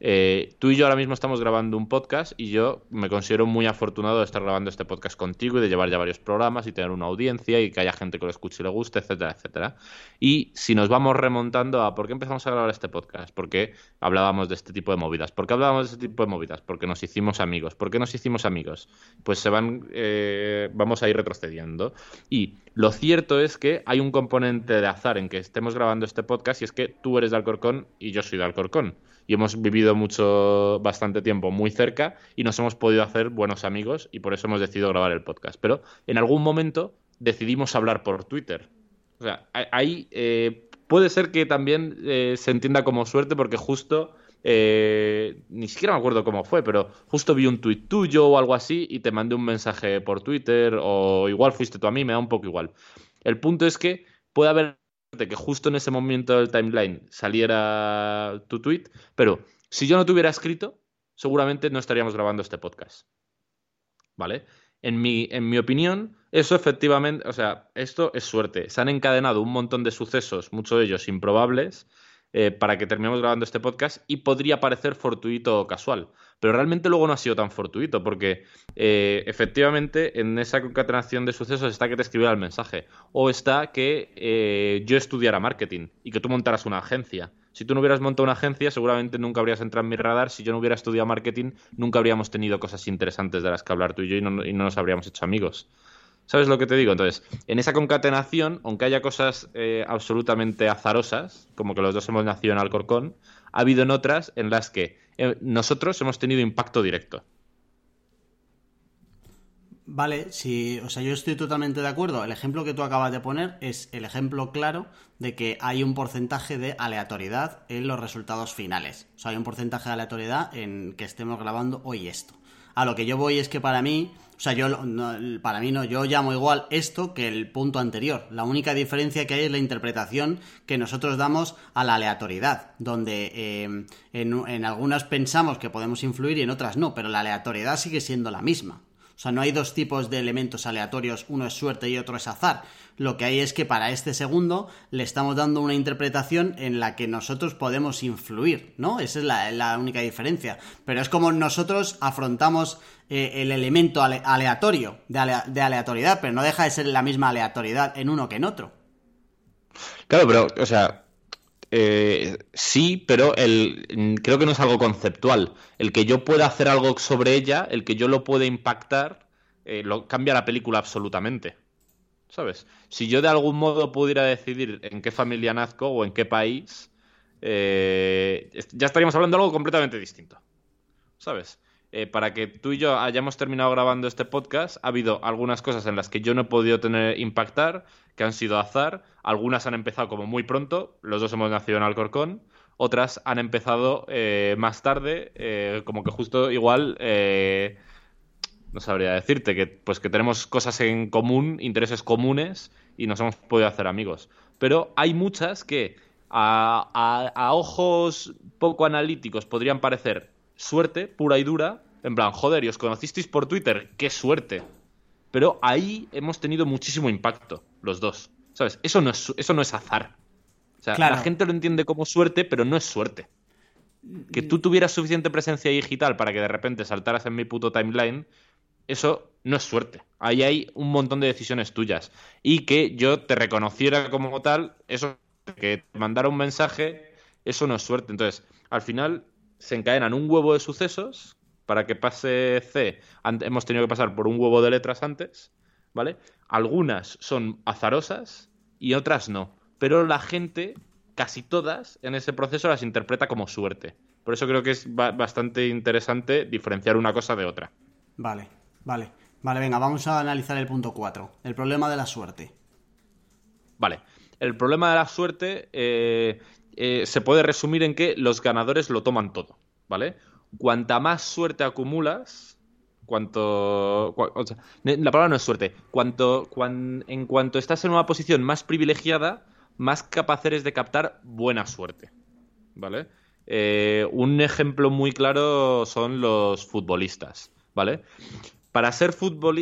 Eh, tú y yo ahora mismo estamos grabando un podcast y yo me considero muy afortunado de estar grabando este podcast contigo y de llevar ya varios programas y tener una audiencia y que haya gente que lo escuche y le guste, etcétera, etcétera. Y si nos vamos remontando a por qué empezamos a grabar este podcast, por qué hablábamos de este tipo de movidas, por qué hablábamos de este tipo de movidas, porque nos hicimos amigos, ¿por qué nos hicimos amigos? Pues se van, eh, vamos a ir retrocediendo. Y lo cierto es que hay un componente de azar en que estemos grabando este podcast y es que tú eres de Alcorcón y yo soy de Alcorcón y hemos vivido mucho, bastante tiempo muy cerca y nos hemos podido hacer buenos amigos y por eso hemos decidido grabar el podcast. Pero en algún momento decidimos hablar por Twitter. O sea, ahí eh, puede ser que también eh, se entienda como suerte porque justo... Eh, ni siquiera me acuerdo cómo fue, pero justo vi un tuit tuyo o algo así y te mandé un mensaje por Twitter o igual fuiste tú a mí, me da un poco igual. El punto es que puede haber que justo en ese momento del timeline saliera tu tweet, pero si yo no te hubiera escrito, seguramente no estaríamos grabando este podcast. ¿Vale? En mi, en mi opinión, eso efectivamente, o sea, esto es suerte. Se han encadenado un montón de sucesos, muchos de ellos improbables, eh, para que terminemos grabando este podcast y podría parecer fortuito o casual. Pero realmente luego no ha sido tan fortuito, porque eh, efectivamente en esa concatenación de sucesos está que te escribiera el mensaje, o está que eh, yo estudiara marketing y que tú montaras una agencia. Si tú no hubieras montado una agencia, seguramente nunca habrías entrado en mi radar. Si yo no hubiera estudiado marketing, nunca habríamos tenido cosas interesantes de las que hablar tú y yo y no, y no nos habríamos hecho amigos. ¿Sabes lo que te digo? Entonces, en esa concatenación, aunque haya cosas eh, absolutamente azarosas, como que los dos hemos nacido en Alcorcón, ha habido en otras en las que eh, nosotros hemos tenido impacto directo. Vale, sí, o sea, yo estoy totalmente de acuerdo. El ejemplo que tú acabas de poner es el ejemplo claro de que hay un porcentaje de aleatoriedad en los resultados finales. O sea, hay un porcentaje de aleatoriedad en que estemos grabando hoy esto. A lo que yo voy es que para mí, o sea, yo para mí no, yo llamo igual esto que el punto anterior. La única diferencia que hay es la interpretación que nosotros damos a la aleatoriedad, donde eh, en, en algunas pensamos que podemos influir y en otras no, pero la aleatoriedad sigue siendo la misma. O sea, no hay dos tipos de elementos aleatorios, uno es suerte y otro es azar. Lo que hay es que para este segundo le estamos dando una interpretación en la que nosotros podemos influir, ¿no? Esa es la, única diferencia. Pero es como nosotros afrontamos eh, el elemento aleatorio de, aleatoriedad, pero no deja de ser la misma aleatoriedad en uno que en otro. Claro, pero, o sea, eh, sí, pero el, creo que no es algo conceptual. El que yo pueda hacer algo sobre ella, el que yo lo pueda impactar, eh, lo cambia la película absolutamente. ¿Sabes? Si yo de algún modo pudiera decidir en qué familia nazco o en qué país, eh, ya estaríamos hablando de algo completamente distinto. ¿Sabes? Para que tú y yo hayamos terminado grabando este podcast, ha habido algunas cosas en las que yo no he podido tener impactar, que han sido azar. Algunas han empezado como muy pronto, los dos hemos nacido en Alcorcón. Otras han empezado eh, más tarde, eh, como que justo igual, eh, no sabría decirte, que pues que tenemos cosas en común, intereses comunes y nos hemos podido hacer amigos. Pero hay muchas que a, a ojos poco analíticos podrían parecer suerte pura y dura, en plan, joder, y os conocisteis por Twitter, qué suerte. Pero ahí hemos tenido muchísimo impacto, los dos. ¿Sabes? Eso no es, eso no es azar. O sea, la gente lo entiende como suerte, pero no es suerte. Que tú tuvieras suficiente presencia digital para que de repente saltaras en mi puto timeline, eso no es suerte. Ahí hay un montón de decisiones tuyas. Y que yo te reconociera como tal, eso, que te mandara un mensaje, eso no es suerte. Entonces, al final se encadenan un huevo de sucesos para que pase C hemos tenido que pasar por un huevo de letras antes, ¿vale? Algunas son azarosas y otras no. Pero la gente, casi todas, en ese proceso las interpreta como suerte. Por eso creo que es bastante interesante diferenciar una cosa de otra. Vale, vale. Vale, venga, vamos a analizar el punto 4. El problema de la suerte. Vale. El problema de la suerte eh, eh, se puede resumir en que los ganadores lo toman todo, ¿vale? cuanta más suerte acumulas, cuanto... la palabra no es suerte. Cuanto, en cuanto estás en una posición más privilegiada, más capaz eres de captar buena suerte. ¿Vale? Eh, un ejemplo muy claro son los futbolistas. ¿Vale? Para, ser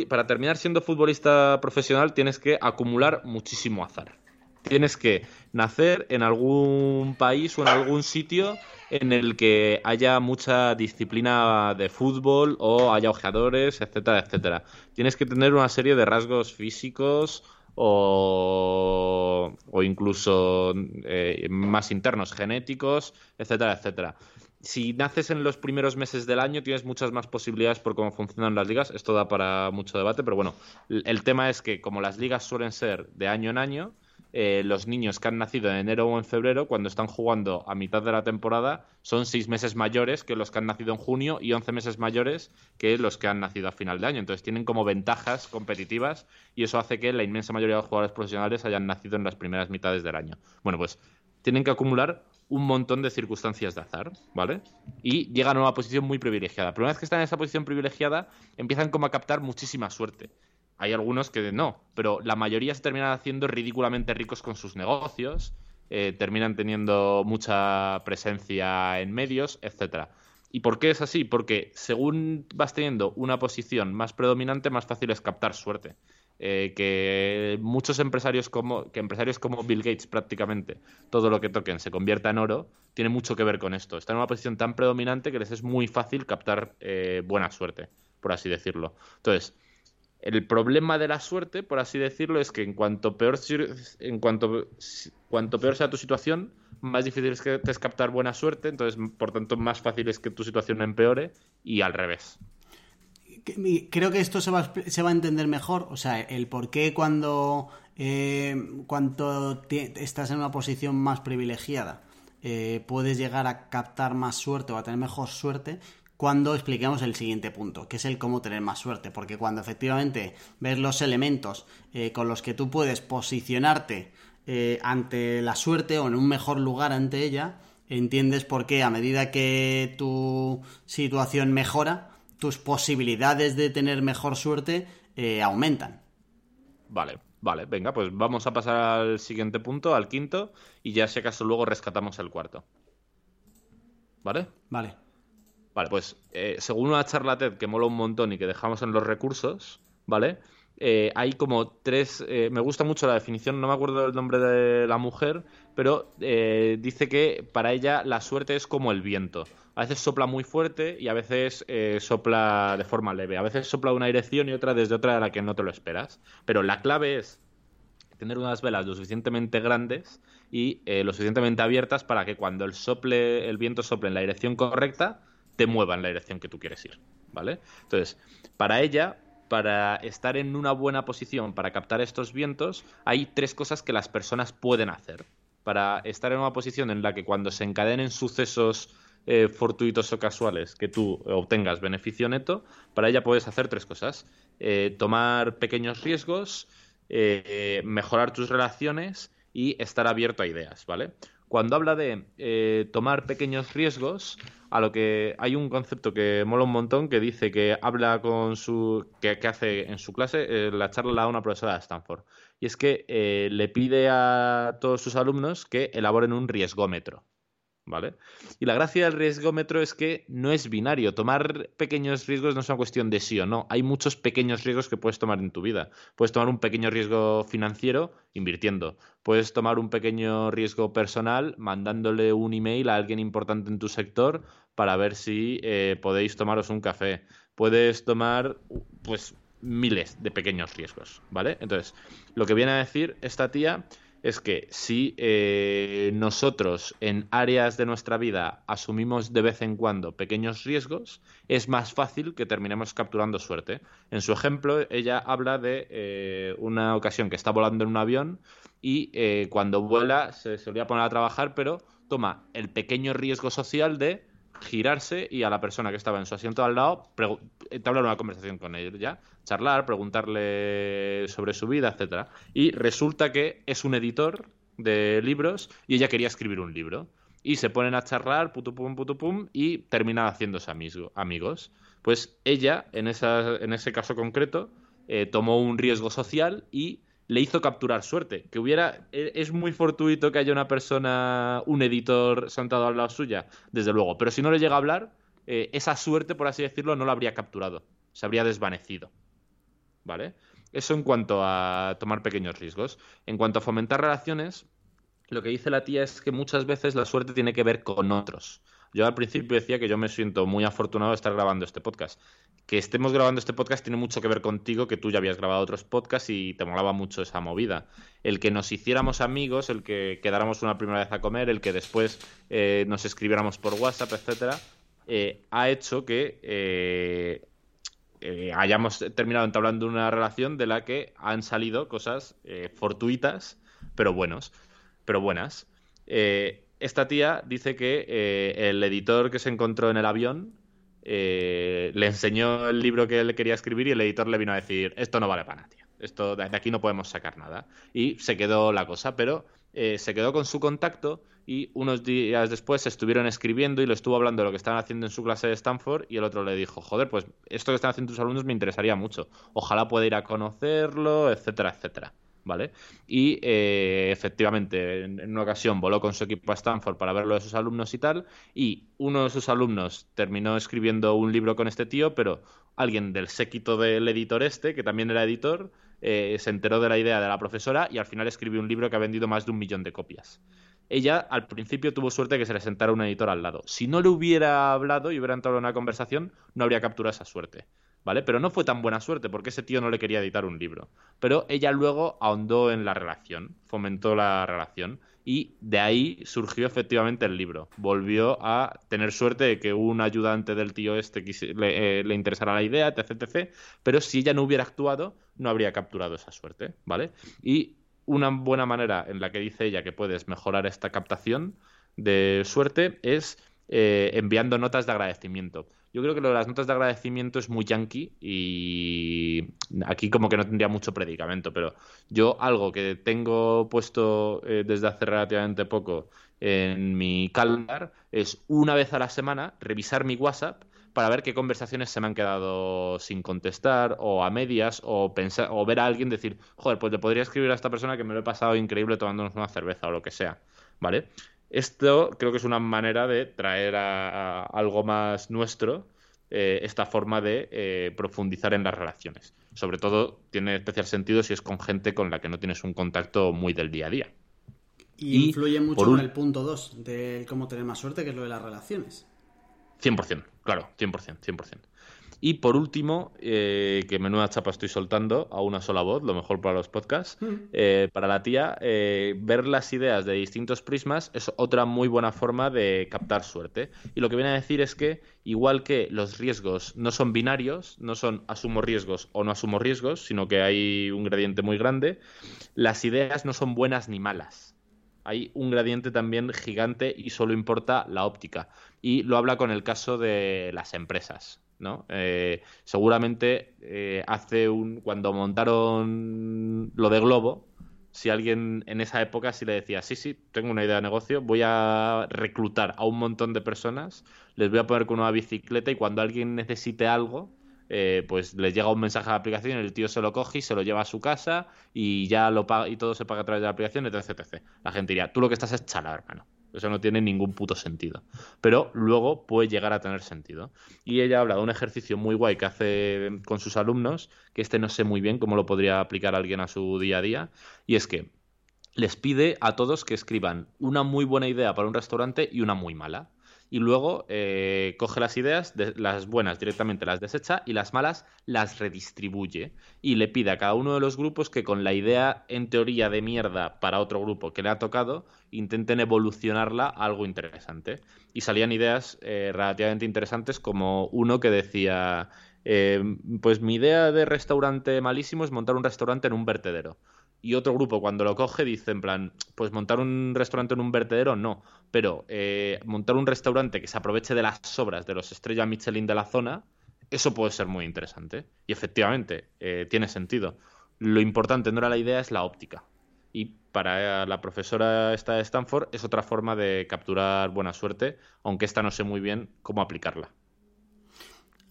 para terminar siendo futbolista profesional tienes que acumular muchísimo azar. Tienes que nacer en algún país o en algún sitio en el que haya mucha disciplina de fútbol o haya ojeadores, etcétera, etcétera. Tienes que tener una serie de rasgos físicos o, incluso eh, más internos, genéticos, etcétera, etcétera. Si naces en los primeros meses del año, tienes muchas más posibilidades por cómo funcionan las ligas. Esto da para mucho debate, pero bueno, el tema es que como las ligas suelen ser de año en año, eh, los niños que han nacido en enero o en febrero, cuando están jugando a mitad de la temporada, son seis meses mayores que los que han nacido en junio y once meses mayores que los que han nacido a final de año. Entonces tienen como ventajas competitivas y eso hace que la inmensa mayoría de los jugadores profesionales hayan nacido en las primeras mitades del año. Bueno, pues tienen que acumular un montón de circunstancias de azar, ¿vale? Y llegan a una posición muy privilegiada. Pero una vez que están en esa posición privilegiada, empiezan como a captar muchísima suerte. Hay algunos que no, pero la mayoría se terminan haciendo ridículamente ricos con sus negocios, eh, terminan teniendo mucha presencia en medios, etcétera. ¿Y por qué es así? Porque según vas teniendo una posición más predominante, más fácil es captar suerte. Eh, que muchos empresarios como que empresarios como Bill Gates prácticamente todo lo que toquen se convierta en oro tiene mucho que ver con esto están en una posición tan predominante que les es muy fácil captar eh, buena suerte por así decirlo entonces el problema de la suerte, por así decirlo, es que en cuanto peor, en cuanto, peor sea tu situación, más difícil es que te es captar buena suerte, entonces, por tanto, más fácil es que tu situación empeore y al revés. Creo que esto se va, a entender mejor, o sea, el por qué cuando, eh, estás en una posición más privilegiada eh, puedes llegar a captar más suerte o a tener mejor suerte cuando expliquemos el siguiente punto, que es el cómo tener más suerte, porque cuando efectivamente ves los elementos eh, con los que tú puedes posicionarte eh, ante la suerte o en un mejor lugar ante ella, entiendes por qué a medida que tu situación mejora, tus posibilidades de tener mejor suerte eh, aumentan. Vale, vale, venga, pues vamos a pasar al siguiente punto, al quinto, y ya si acaso luego rescatamos el cuarto. ¿Vale? Vale. Vale, pues eh, según una charla TED que mola un montón y que dejamos en los recursos, ¿vale? Eh, hay como tres. Eh, me gusta mucho la definición, no me acuerdo del nombre de la mujer, pero dice que para ella la suerte es como el viento. A veces sopla muy fuerte y a veces sopla de forma leve. A veces sopla de una dirección y otra desde otra de la que no te lo esperas. Pero la clave es tener unas velas lo suficientemente grandes y lo suficientemente abiertas para que cuando el sople, el viento sople en la dirección correcta, te mueva en la dirección que tú quieres ir, ¿vale? Entonces, para ella, para estar en una buena posición para captar estos vientos, hay tres cosas que las personas pueden hacer. Para estar en una posición en la que cuando se encadenen sucesos eh, fortuitos o casuales que tú obtengas beneficio neto, para ella puedes hacer tres cosas. Eh, tomar pequeños riesgos, eh, mejorar tus relaciones y estar abierto a ideas, ¿vale? Cuando habla de tomar pequeños riesgos, a lo que hay un concepto que mola un montón que dice que habla con su que, hace en su clase eh, la charla la da una profesora de Stanford. Y es que eh, le pide a todos sus alumnos que elaboren un riesgómetro ¿vale? Y la gracia del riesgómetro es que no es binario. Tomar pequeños riesgos no es una cuestión de sí o no. Hay muchos pequeños riesgos que puedes tomar en tu vida. Puedes tomar un pequeño riesgo financiero invirtiendo. Puedes tomar un pequeño riesgo personal mandándole un email a alguien importante en tu sector para ver si eh, podéis tomaros un café. Puedes tomar, pues, miles de pequeños riesgos, ¿vale? Entonces, lo que viene a decir esta tía es que si eh, nosotros en áreas de nuestra vida asumimos de vez en cuando pequeños riesgos, es más fácil que terminemos capturando suerte. En su ejemplo, ella habla de eh, una ocasión que está volando en un avión y eh, cuando vuela se solía poner a trabajar, pero toma el pequeño riesgo social de girarse y a la persona que estaba en su asiento al lado entablar una conversación con él ya, charlar, preguntarle sobre su vida, etcétera. Y resulta que es un editor de libros y ella quería escribir un libro. Y se ponen a charlar, putu pum, y terminan haciéndose amigos. Pues ella, en, esa, en ese caso concreto, eh, tomó un riesgo social y le hizo capturar suerte. Que hubiera. E, es muy fortuito que haya una persona, un editor sentado al lado suya, desde luego. Pero si no le llega a hablar, eh, esa suerte, por así decirlo, no la habría capturado. Se habría desvanecido. ¿vale? Eso en cuanto a tomar pequeños riesgos. En cuanto a fomentar relaciones, lo que dice la tía es que muchas veces la suerte tiene que ver con otros. Yo al principio decía que yo me siento muy afortunado de estar grabando este podcast. Que estemos grabando este podcast tiene mucho que ver contigo, que tú ya habías grabado otros podcasts y te molaba mucho esa movida. El que nos hiciéramos amigos, el que quedáramos una primera vez a comer, el que después eh, nos escribiéramos por WhatsApp, etcétera, eh, ha hecho que eh, hayamos terminado entablando una relación de la que han salido cosas fortuitas, pero buenos, pero buenas esta tía dice que eh, el editor que se encontró en el avión eh, le enseñó el libro que él quería escribir y el editor le vino a decir, esto no vale para nada, Esto, de aquí no podemos sacar nada. Y se quedó la cosa, pero eh, se quedó con su contacto y unos días después estuvieron escribiendo y lo estuvo hablando de lo que estaban haciendo en su clase de Stanford y el otro le dijo, joder, pues esto que están haciendo tus alumnos me interesaría mucho. Ojalá pueda ir a conocerlo, etcétera, etcétera. ¿Vale? Y eh, efectivamente, en, una ocasión voló con su equipo a Stanford para verlo de sus alumnos y tal, y uno de sus alumnos terminó escribiendo un libro con este tío, pero alguien del séquito del editor este, que también era editor, eh, se enteró de la idea de la profesora y al final escribió un libro que ha vendido más de un millón de copias. Ella al principio tuvo suerte que se le sentara un editor al lado. Si no le hubiera hablado y hubiera entrado en una conversación, no habría capturado esa suerte. ¿Vale? Pero no fue tan buena suerte porque ese tío no le quería editar un libro. Pero ella luego ahondó en la relación, fomentó la relación y de ahí surgió efectivamente el libro. Volvió a tener suerte de que un ayudante del tío este le, eh, le, interesara la idea, etc, etc. Pero si ella no hubiera actuado, no habría capturado esa suerte, ¿vale? Y una buena manera en la que dice ella que puedes mejorar esta captación de suerte es eh, enviando notas de agradecimiento. Yo creo que lo de las notas de agradecimiento es muy yankee y aquí como que no tendría mucho predicamento, pero yo algo que tengo puesto eh, desde hace relativamente poco en mi calendar es una vez a la semana revisar mi WhatsApp para ver qué conversaciones se me han quedado sin contestar o a medias o pensar o ver a alguien decir, joder, pues le podría escribir a esta persona que me lo he pasado increíble tomándonos una cerveza o lo que sea, ¿vale? Esto creo que es una manera de traer a, algo más nuestro eh, esta forma de eh, profundizar en las relaciones. Sobre todo tiene especial sentido si es con gente con la que no tienes un contacto muy del día a día. Y, influye mucho en el punto 2 de cómo tener más suerte, que es lo de las relaciones. 100%, claro, 100%, 100%. Y por último, eh, que menuda chapa estoy soltando a una sola voz, lo mejor para los podcasts, mm. eh, para la tía, eh, ver las ideas de distintos prismas es otra muy buena forma de captar suerte. Y lo que viene a decir es que, igual que los riesgos no son binarios, no son asumo riesgos o no asumo riesgos, sino que hay un gradiente muy grande, las ideas no son buenas ni malas hay un gradiente también gigante y solo importa la óptica. Y lo habla con el caso de las empresas. ¿No? Eh, seguramente eh, hace un cuando montaron lo de Globo, si alguien en esa época sí le decía, sí, sí, tengo una idea de negocio, voy a reclutar a un montón de personas, les voy a poner con una bicicleta y cuando alguien necesite algo, eh, pues les llega un mensaje a la aplicación, el tío se lo coge y se lo lleva a su casa y ya lo paga y todo se paga a través de la aplicación, etc, etc. La gente diría, tú lo que estás es chala, hermano. Eso no tiene ningún puto sentido. Pero luego puede llegar a tener sentido. Y ella habla de un ejercicio muy guay que hace con sus alumnos, que este no sé muy bien cómo lo podría aplicar alguien a su día a día, y es que les pide a todos que escriban una muy buena idea para un restaurante y una muy mala y luego eh, coge las ideas, de, las buenas directamente las desecha y las malas las redistribuye y le pide a cada uno de los grupos que con la idea en teoría de mierda para otro grupo que le ha tocado intenten evolucionarla a algo interesante. Y salían ideas eh, relativamente interesantes como uno que decía, eh, pues mi idea de restaurante malísimo es montar un restaurante en un vertedero y otro grupo cuando lo coge dice en plan, pues montar un restaurante en un vertedero no, pero eh, montar un restaurante que se aproveche de las sobras de los estrellas Michelin de la zona, eso puede ser muy interesante. Y efectivamente, eh, tiene sentido. Lo importante no era la idea, es la óptica. Y para la profesora esta de Stanford es otra forma de capturar buena suerte, aunque esta no sé muy bien cómo aplicarla.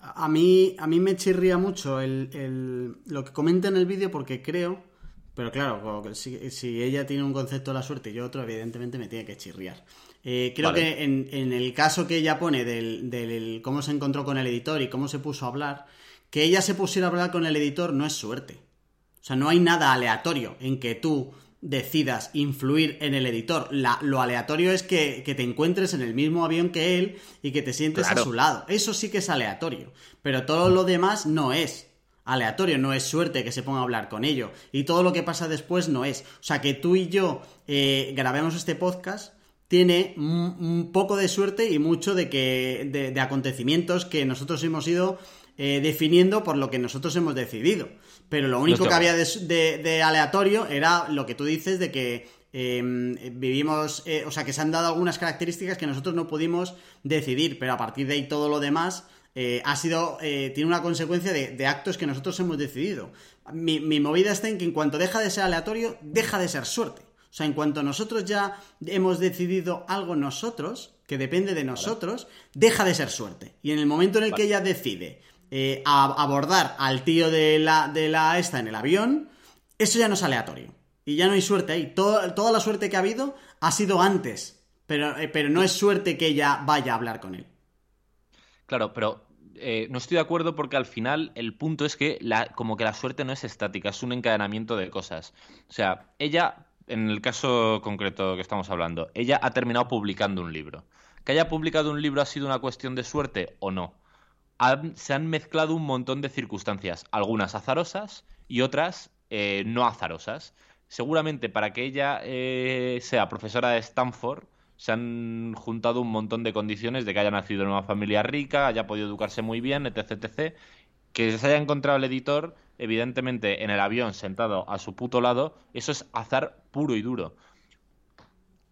A mí, a mí me chirría mucho lo que comenta en el vídeo porque creo pero claro, si, ella tiene un concepto de la suerte y yo otro, evidentemente me tiene que chirriar. Eh, creo que en, el caso que ella pone del, del, cómo se encontró con el editor y cómo se puso a hablar, que ella se pusiera a hablar con el editor no es suerte. O sea, no hay nada aleatorio en que tú decidas influir en el editor. lo aleatorio es que, te encuentres en el mismo avión que él y que te sientes a su lado. Eso sí que es aleatorio. Pero todo lo demás no es aleatorio, no es suerte que se ponga a hablar con ello. Y todo lo que pasa después no es. O sea, que tú y yo eh, grabemos este podcast tiene un, poco de suerte y mucho de que de, acontecimientos que nosotros hemos ido eh, definiendo por lo que nosotros hemos decidido. Pero lo único que había de, aleatorio era lo que tú dices de que em, vivimos, eh, o sea, que se han dado algunas características que nosotros no pudimos decidir, pero a partir de ahí todo lo demás eh, ha sido, tiene una consecuencia de, actos que nosotros hemos decidido. Mi, mi movida está en que en cuanto deja de ser aleatorio, deja de ser suerte. O sea, en cuanto nosotros ya hemos decidido algo nosotros, que depende de nosotros, deja de ser suerte. Y en el momento en el que ella decide eh, abordar al tío de la, de la esta en el avión, eso ya no es aleatorio. Y ya no hay suerte ahí. toda la suerte que ha habido ha sido antes. Pero, eh, pero no es suerte que ella vaya a hablar con él. Claro, pero eh, no estoy de acuerdo porque al final el punto es que la, como que la suerte no es estática, es un encadenamiento de cosas. O sea, ella en el caso concreto que estamos hablando, ella ha terminado publicando un libro. Que haya publicado un libro ha sido una cuestión de suerte o no. se han mezclado un montón de circunstancias, algunas azarosas y otras eh, no azarosas. Seguramente para que ella eh, sea profesora de Stanford se han juntado un montón de condiciones de que haya nacido en una familia rica, haya podido educarse muy bien, etc, etc. Que se haya encontrado el editor evidentemente en el avión sentado a su puto lado, eso es azar puro y duro.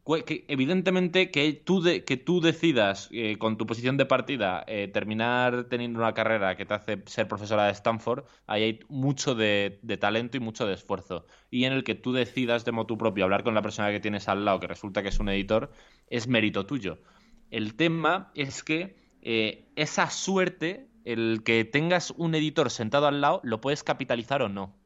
Evidentemente que tú, que tú decidas eh, con tu posición de partida eh, terminar teniendo una carrera que te hace ser profesora de Stanford, ahí hay mucho de, talento y mucho de esfuerzo. Y en el que tú decidas de modo propio hablar con la persona que tienes al lado, que resulta que es un editor, es mérito tuyo. El tema es que eh, esa suerte el que tengas un editor sentado al lado lo puedes capitalizar o no.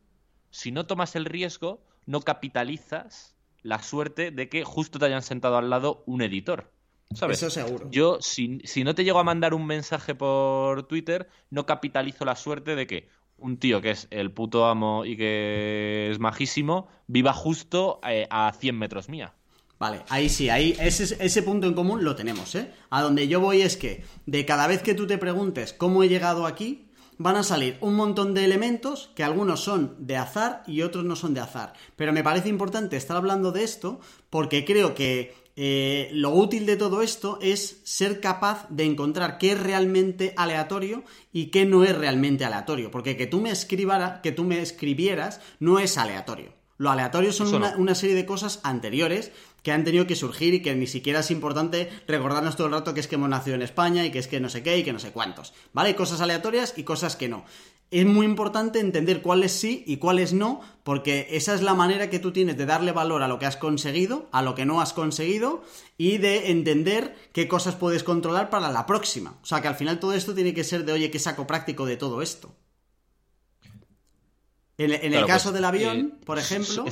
Si no tomas el riesgo, no capitalizas la suerte de que justo te hayan sentado al lado un editor. ¿Sabes? Eso seguro. Yo, si, si no te llego a mandar un mensaje por Twitter, no capitalizo la suerte de que un tío que es el puto amo y que es majísimo viva justo eh, a 100 metros mía. Vale, ahí sí, ahí ese, ese punto en común lo tenemos, ¿eh? A donde yo voy es que de cada vez que tú te preguntes cómo he llegado aquí, van a salir un montón de elementos que algunos son de azar y otros no son de azar. Pero me parece importante estar hablando de esto porque creo que eh, lo útil de todo esto es ser capaz de encontrar qué es realmente aleatorio y qué no es realmente aleatorio. Porque que tú me, escribara, que tú me escribieras no es aleatorio. Lo aleatorio son una, una, serie de cosas anteriores que han tenido que surgir y que ni siquiera es importante recordarnos todo el rato que es que hemos nacido en España y que es que no sé qué y que no sé cuántos, ¿vale? Cosas aleatorias y cosas que no. Es muy importante entender cuáles sí y cuáles no, porque esa es la manera que tú tienes de darle valor a lo que has conseguido, a lo que no has conseguido y de entender qué cosas puedes controlar para la próxima. O sea que al final todo esto tiene que ser de, oye, qué saco práctico de todo esto. En, el caso pues, del avión, eh, por ejemplo,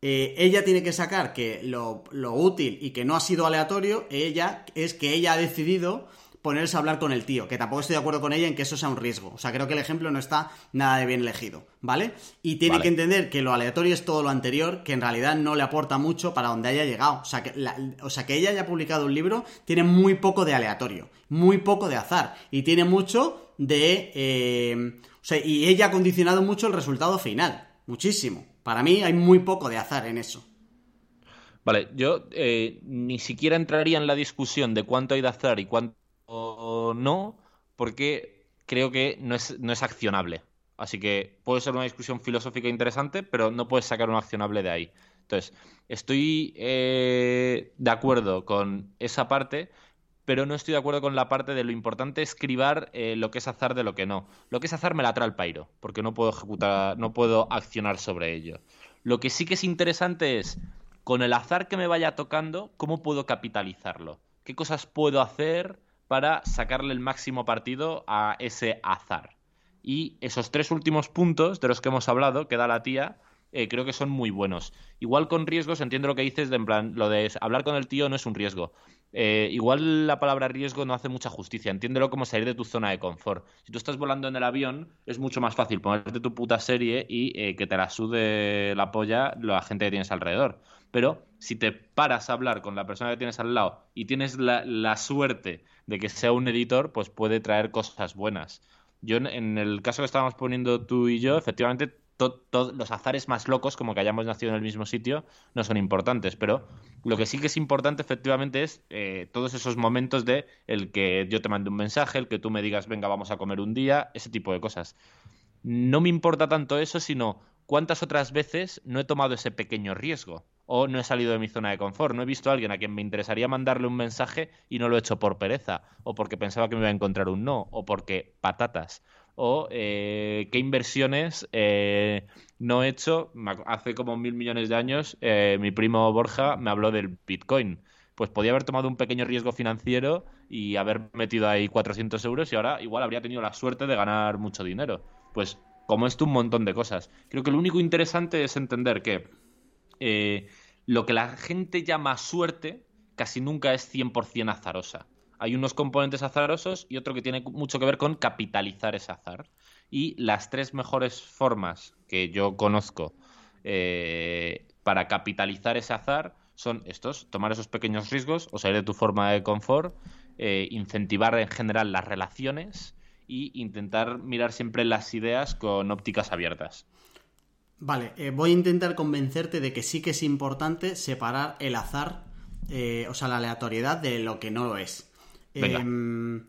eh, ella tiene que sacar que lo, útil y que no ha sido aleatorio, ella es que ella ha decidido ponerse a hablar con el tío, que tampoco estoy de acuerdo con ella en que eso sea un riesgo. O sea, creo que el ejemplo no está nada de bien elegido, ¿vale? Y tiene que entender que lo aleatorio es todo lo anterior, que en realidad no le aporta mucho para donde haya llegado. O sea, que, o sea, que ella haya publicado un libro tiene muy poco de aleatorio, muy poco de azar, y tiene mucho de... Eh, o sea, y ella ha condicionado mucho el resultado final, muchísimo. Para mí hay muy poco de azar en eso. Vale, yo eh, ni siquiera entraría en la discusión de cuánto hay de azar y cuánto no, porque creo que no es, no es accionable. Así que puede ser una discusión filosófica interesante, pero no puedes sacar un accionable de ahí. Entonces, estoy eh, de acuerdo con esa parte, pero no estoy de acuerdo con la parte de lo importante escribir eh, lo que es azar de lo que no. Lo que es azar me la trae al pairo, porque no puedo ejecutar, no puedo accionar sobre ello. Lo que sí que es interesante es, con el azar que me vaya tocando, ¿cómo puedo capitalizarlo? ¿Qué cosas puedo hacer para sacarle el máximo partido a ese azar? Y esos tres últimos puntos de los que hemos hablado, que da la tía, eh, creo que son muy buenos. Igual con riesgos, entiendo lo que dices, en plan, lo de hablar con el tío no es un riesgo. Eh, igual la palabra riesgo no hace mucha justicia. Entiéndelo como salir de tu zona de confort. Si tú estás volando en el avión, es mucho más fácil ponerte tu puta serie y eh, que te la sude la polla la gente que tienes alrededor. Pero si te paras a hablar con la persona que tienes al lado y tienes la, la suerte de que sea un editor, pues puede traer cosas buenas. Yo, en el caso que estábamos poniendo tú y yo, efectivamente los azares más locos, como que hayamos nacido en el mismo sitio, no son importantes. Pero lo que sí que es importante, efectivamente, es eh, todos esos momentos de el que yo te mande un mensaje, el que tú me digas, venga, vamos a comer un día, ese tipo de cosas. No me importa tanto eso, sino cuántas otras veces no he tomado ese pequeño riesgo o no he salido de mi zona de confort. No he visto a alguien a quien me interesaría mandarle un mensaje y no lo he hecho por pereza, o porque pensaba que me iba a encontrar un no, o porque patatas o eh, qué inversiones eh, no he hecho. Hace como mil millones de años eh, mi primo Borja me habló del Bitcoin. Pues podía haber tomado un pequeño riesgo financiero y haber metido ahí 400 euros y ahora igual habría tenido la suerte de ganar mucho dinero. Pues como esto un montón de cosas. Creo que lo único interesante es entender que lo que la gente llama suerte casi nunca es 100% azarosa hay unos componentes azarosos y otro que tiene mucho que ver con capitalizar ese azar. Y las tres mejores formas que yo conozco eh, para capitalizar ese azar son estos, tomar esos pequeños riesgos o salir de tu forma de confort, eh, incentivar en general las relaciones y intentar mirar siempre las ideas con ópticas abiertas. Vale, eh, voy a intentar convencerte de que sí que es importante separar el azar, o sea, la aleatoriedad de lo que no lo es. Em,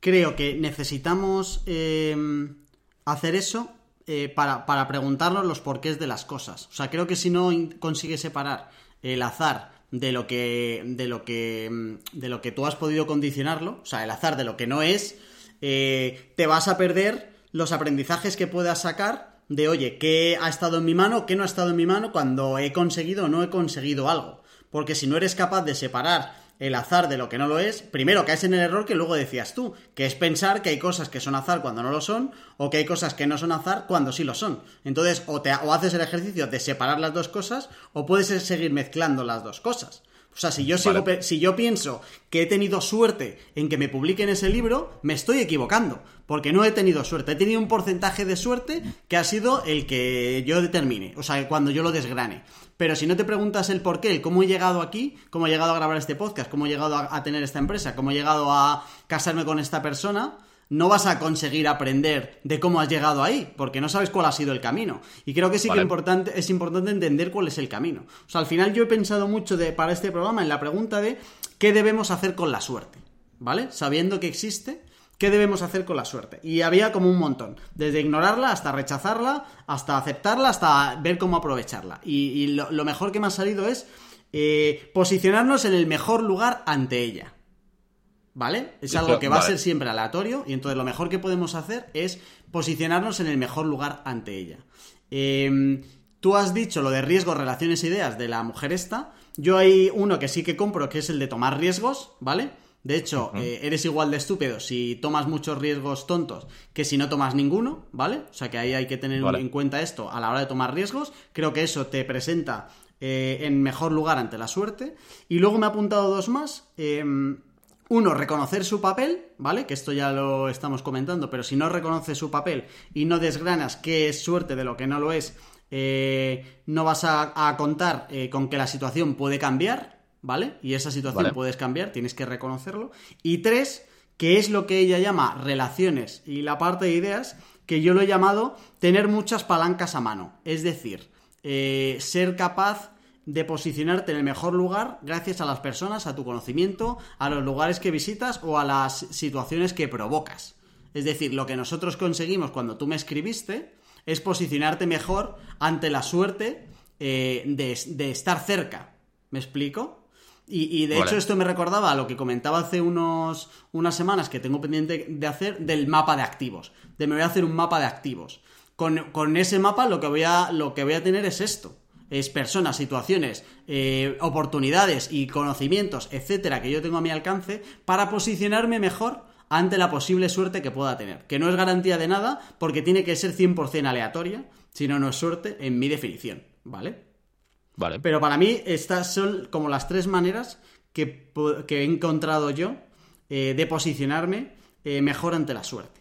creo que necesitamos em, hacer eso eh, para, preguntarnos los porqués de las cosas. O sea, creo que si no consigues separar el azar de lo que. de lo que. Em, de lo que tú has podido condicionarlo, o sea, el azar de lo que no es, eh, te vas a perder los aprendizajes que puedas sacar de, oye, ¿qué ha estado en mi mano? ¿Qué no ha estado en mi mano cuando he conseguido o no he conseguido algo? Porque si no eres capaz de separar el azar de lo que no lo es, primero caes en el error que luego decías tú, que es pensar que hay cosas que son azar cuando no lo son, o que hay cosas que no son azar cuando sí lo son. Entonces, o, te, o haces el ejercicio de separar las dos cosas, o puedes seguir mezclando las dos cosas. O sea, si yo, sigo, si yo pienso que he tenido suerte en que me publiquen ese libro, me estoy equivocando, porque no he tenido suerte. He tenido un porcentaje de suerte que ha sido el que yo determine, o sea, cuando yo lo desgrane. Pero si no te preguntas el por qué, el cómo he llegado aquí, cómo he llegado a grabar este podcast, cómo he llegado a, tener esta empresa, cómo he llegado a casarme con esta persona, no vas a conseguir aprender de cómo has llegado ahí, porque no sabes cuál ha sido el camino. Y creo que sí que importante, es importante entender cuál es el camino. O sea, al final yo he pensado mucho de, para este programa en la pregunta de qué debemos hacer con la suerte, ¿vale? Sabiendo que existe, ¿Qué debemos hacer con la suerte? Y había como un montón, desde ignorarla hasta rechazarla, hasta aceptarla, hasta ver cómo aprovecharla. Y, lo, mejor que me ha salido es eh, posicionarnos en el mejor lugar ante ella. ¿Vale? Es algo que va a ser siempre aleatorio y entonces lo mejor que podemos hacer es posicionarnos en el mejor lugar ante ella. Em, tú has dicho lo de riesgos, relaciones, ideas de la mujer esta. Yo hay uno que sí que compro, que es el de tomar riesgos, ¿vale? De hecho, eh, eres igual de estúpido si tomas muchos riesgos tontos que si no tomas ninguno, ¿vale? O sea que ahí hay que tener en cuenta esto a la hora de tomar riesgos. Creo que eso te presenta eh, en mejor lugar ante la suerte. Y luego me ha apuntado dos más. Em, uno, reconocer su papel, ¿vale? Que esto ya lo estamos comentando, pero si no reconoces su papel y no desgranas qué es suerte de lo que no lo es, eh, no vas a contar con que la situación puede cambiar, ¿vale? Y esa situación puedes cambiar, tienes que reconocerlo. Y tres, que es lo que ella llama relaciones y la parte de ideas, que yo lo he llamado tener muchas palancas a mano. Es decir, eh, ser capaz de posicionarte en el mejor lugar gracias a las personas, a tu conocimiento, a los lugares que visitas o a las situaciones que provocas. Es decir, lo que nosotros conseguimos cuando tú me escribiste es posicionarte mejor ante la suerte eh, de, de estar cerca. ¿Me explico? Y, de hecho esto me recordaba a lo que comentaba hace unos, unas semanas que tengo pendiente de hacer del mapa de activos. De me voy a hacer un mapa de activos. Con, ese mapa lo que, voy a, lo que voy a tener es esto. Es personas, situaciones, eh, oportunidades y conocimientos, etcétera, que yo tengo a mi alcance para posicionarme mejor ante la posible suerte que pueda tener. Que no es garantía de nada porque tiene que ser 100% aleatoria si no, no es suerte en mi definición, ¿vale? Vale. Pero para mí estas son como las tres maneras que, he encontrado yo eh, de posicionarme eh, mejor ante la suerte.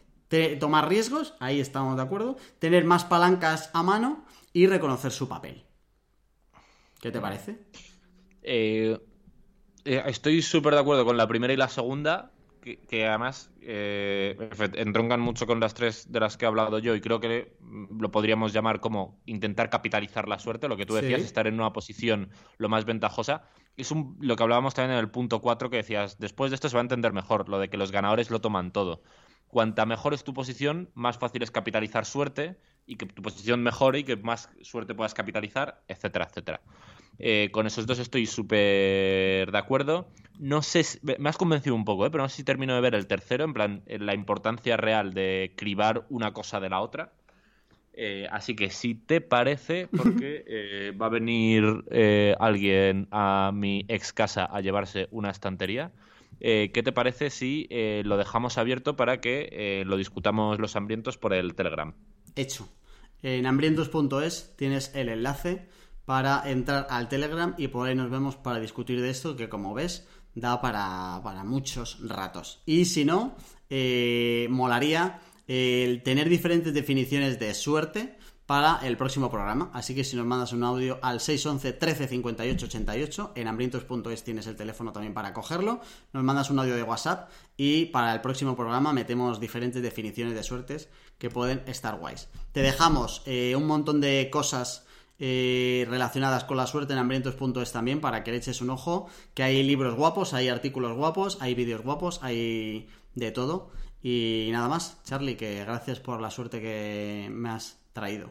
tomar riesgos, ahí estamos de acuerdo. Tener más palancas a mano y reconocer su papel. ¿Qué te parece? Eh, estoy súper de acuerdo con la primera y la segunda que, además eh, entroncan mucho con las tres de las que he hablado yo y creo que lo podríamos llamar como intentar capitalizar la suerte, lo que tú decías, estar en una posición lo más ventajosa. Es lo que hablábamos también en el punto 4 que decías, después de esto se va a entender mejor, lo de que los ganadores lo toman todo. Cuanta mejor es tu posición, más fácil es capitalizar suerte y que tu posición mejore y que más suerte puedas capitalizar, etcétera, etcétera. Eh, con esos dos estoy súper de acuerdo. No sé, me has convencido un poco, ¿eh? pero no sé si termino de ver el tercero, en plan, la importancia real de cribar una cosa de la otra. Eh, así que si te parece, porque va a venir alguien a mi ex casa a llevarse una estantería, ¿qué te parece si lo dejamos abierto para que lo discutamos los hambrientos por el Telegram? Hecho. En hambrientos.es tienes el enlace para entrar al Telegram y por ahí nos vemos para discutir de esto, que como ves, da para, muchos ratos. Y si no, eh, molaría el tener diferentes definiciones de suerte para el próximo programa. Así que si nos mandas un audio al 611 13 58 88, en hambrientos.es tienes el teléfono también para cogerlo. Nos mandas un audio de WhatsApp y para el próximo programa metemos diferentes definiciones de suertes que pueden estar guays. Te dejamos eh, un montón de cosas eh, relacionadas con la suerte en hambrientos.es también para que le eches un ojo, que hay libros guapos, hay artículos guapos, hay vídeos guapos, hay de todo. Y nada más, Charlie, que gracias por la suerte que me has traído.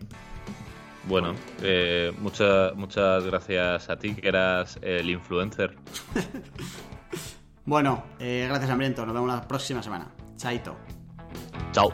Bueno, eh, muchas muchas gracias a ti, que eras el influencer. bueno, eh, gracias, Hambriento. Nos vemos la próxima semana. Chaito. Chao.